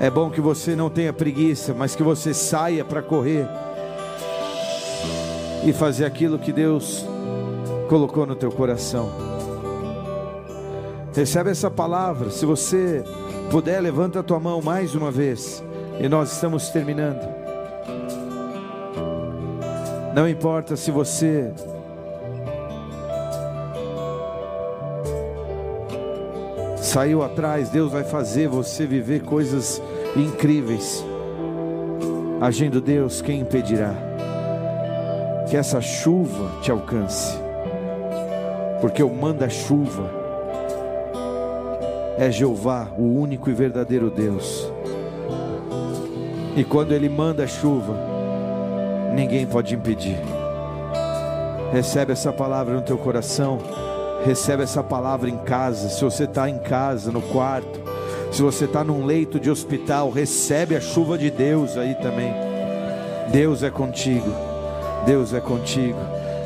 [SPEAKER 1] é bom que você não tenha preguiça, mas que você saia para correr e fazer aquilo que Deus colocou no teu coração. Recebe essa palavra. Se você puder, levanta a tua mão mais uma vez. E nós estamos terminando. Não importa se você saiu atrás, Deus vai fazer você viver coisas incríveis. Agindo Deus, quem impedirá? Que essa chuva te alcance, porque o manda-chuva é Jeová, o único e verdadeiro Deus. E quando Ele manda a chuva, ninguém pode impedir. Recebe essa palavra no teu coração. Recebe essa palavra em casa. Se você está em casa, no quarto, se você está num leito de hospital, recebe a chuva de Deus aí também. Deus é contigo. Deus é contigo.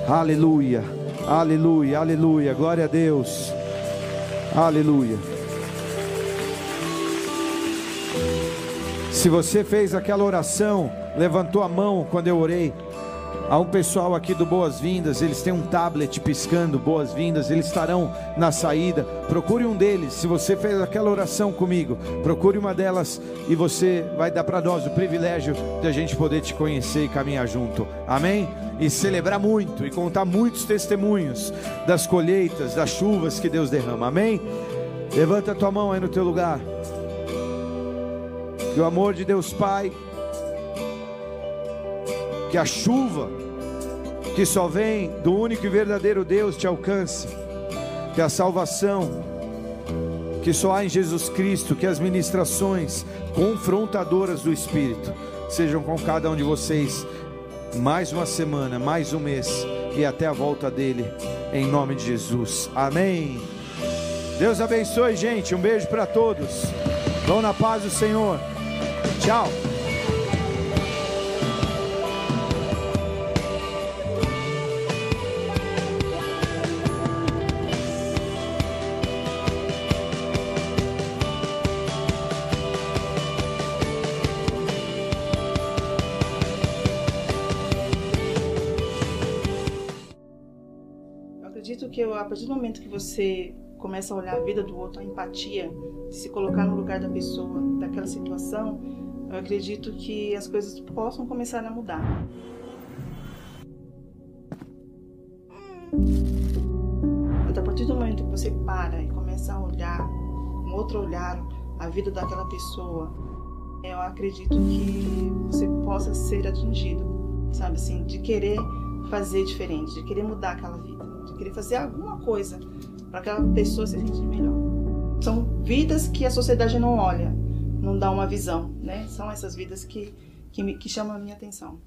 [SPEAKER 1] Aleluia. Aleluia. Aleluia. Glória a Deus. Aleluia. Se você fez aquela oração, levantou a mão quando eu orei, Há um pessoal aqui do Boas-Vindas, eles têm um tablet piscando Boas-Vindas, eles estarão na saída. Procure um deles, se você fez aquela oração comigo, procure uma delas e você vai dar para nós o privilégio de a gente poder te conhecer e caminhar junto. Amém? E celebrar muito e contar muitos testemunhos das colheitas, das chuvas que Deus derrama. Amém? Levanta a tua mão aí no teu lugar. Que o amor de Deus Pai que a chuva que só vem do único e verdadeiro Deus te alcance, que a salvação que só há em Jesus Cristo, que as ministrações confrontadoras do Espírito sejam com cada um de vocês mais uma semana, mais um mês e até a volta dele, em nome de Jesus. Amém. Deus abençoe, gente. Um beijo para todos. Vão na paz do Senhor. Tchau.
[SPEAKER 2] A partir do momento que você começa a olhar a vida do outro, a empatia, se colocar no lugar da pessoa, daquela situação, eu acredito que as coisas possam começar a mudar. Então, a partir do momento que você para e começa a olhar, um outro olhar, a vida daquela pessoa, eu acredito que você possa ser atingido, sabe assim, de querer fazer diferente, de querer mudar aquela vida querer fazer alguma coisa para aquela pessoa se sentir melhor. São vidas que a sociedade não olha, não dá uma visão, né? São essas vidas que, que, me, que chamam a minha atenção.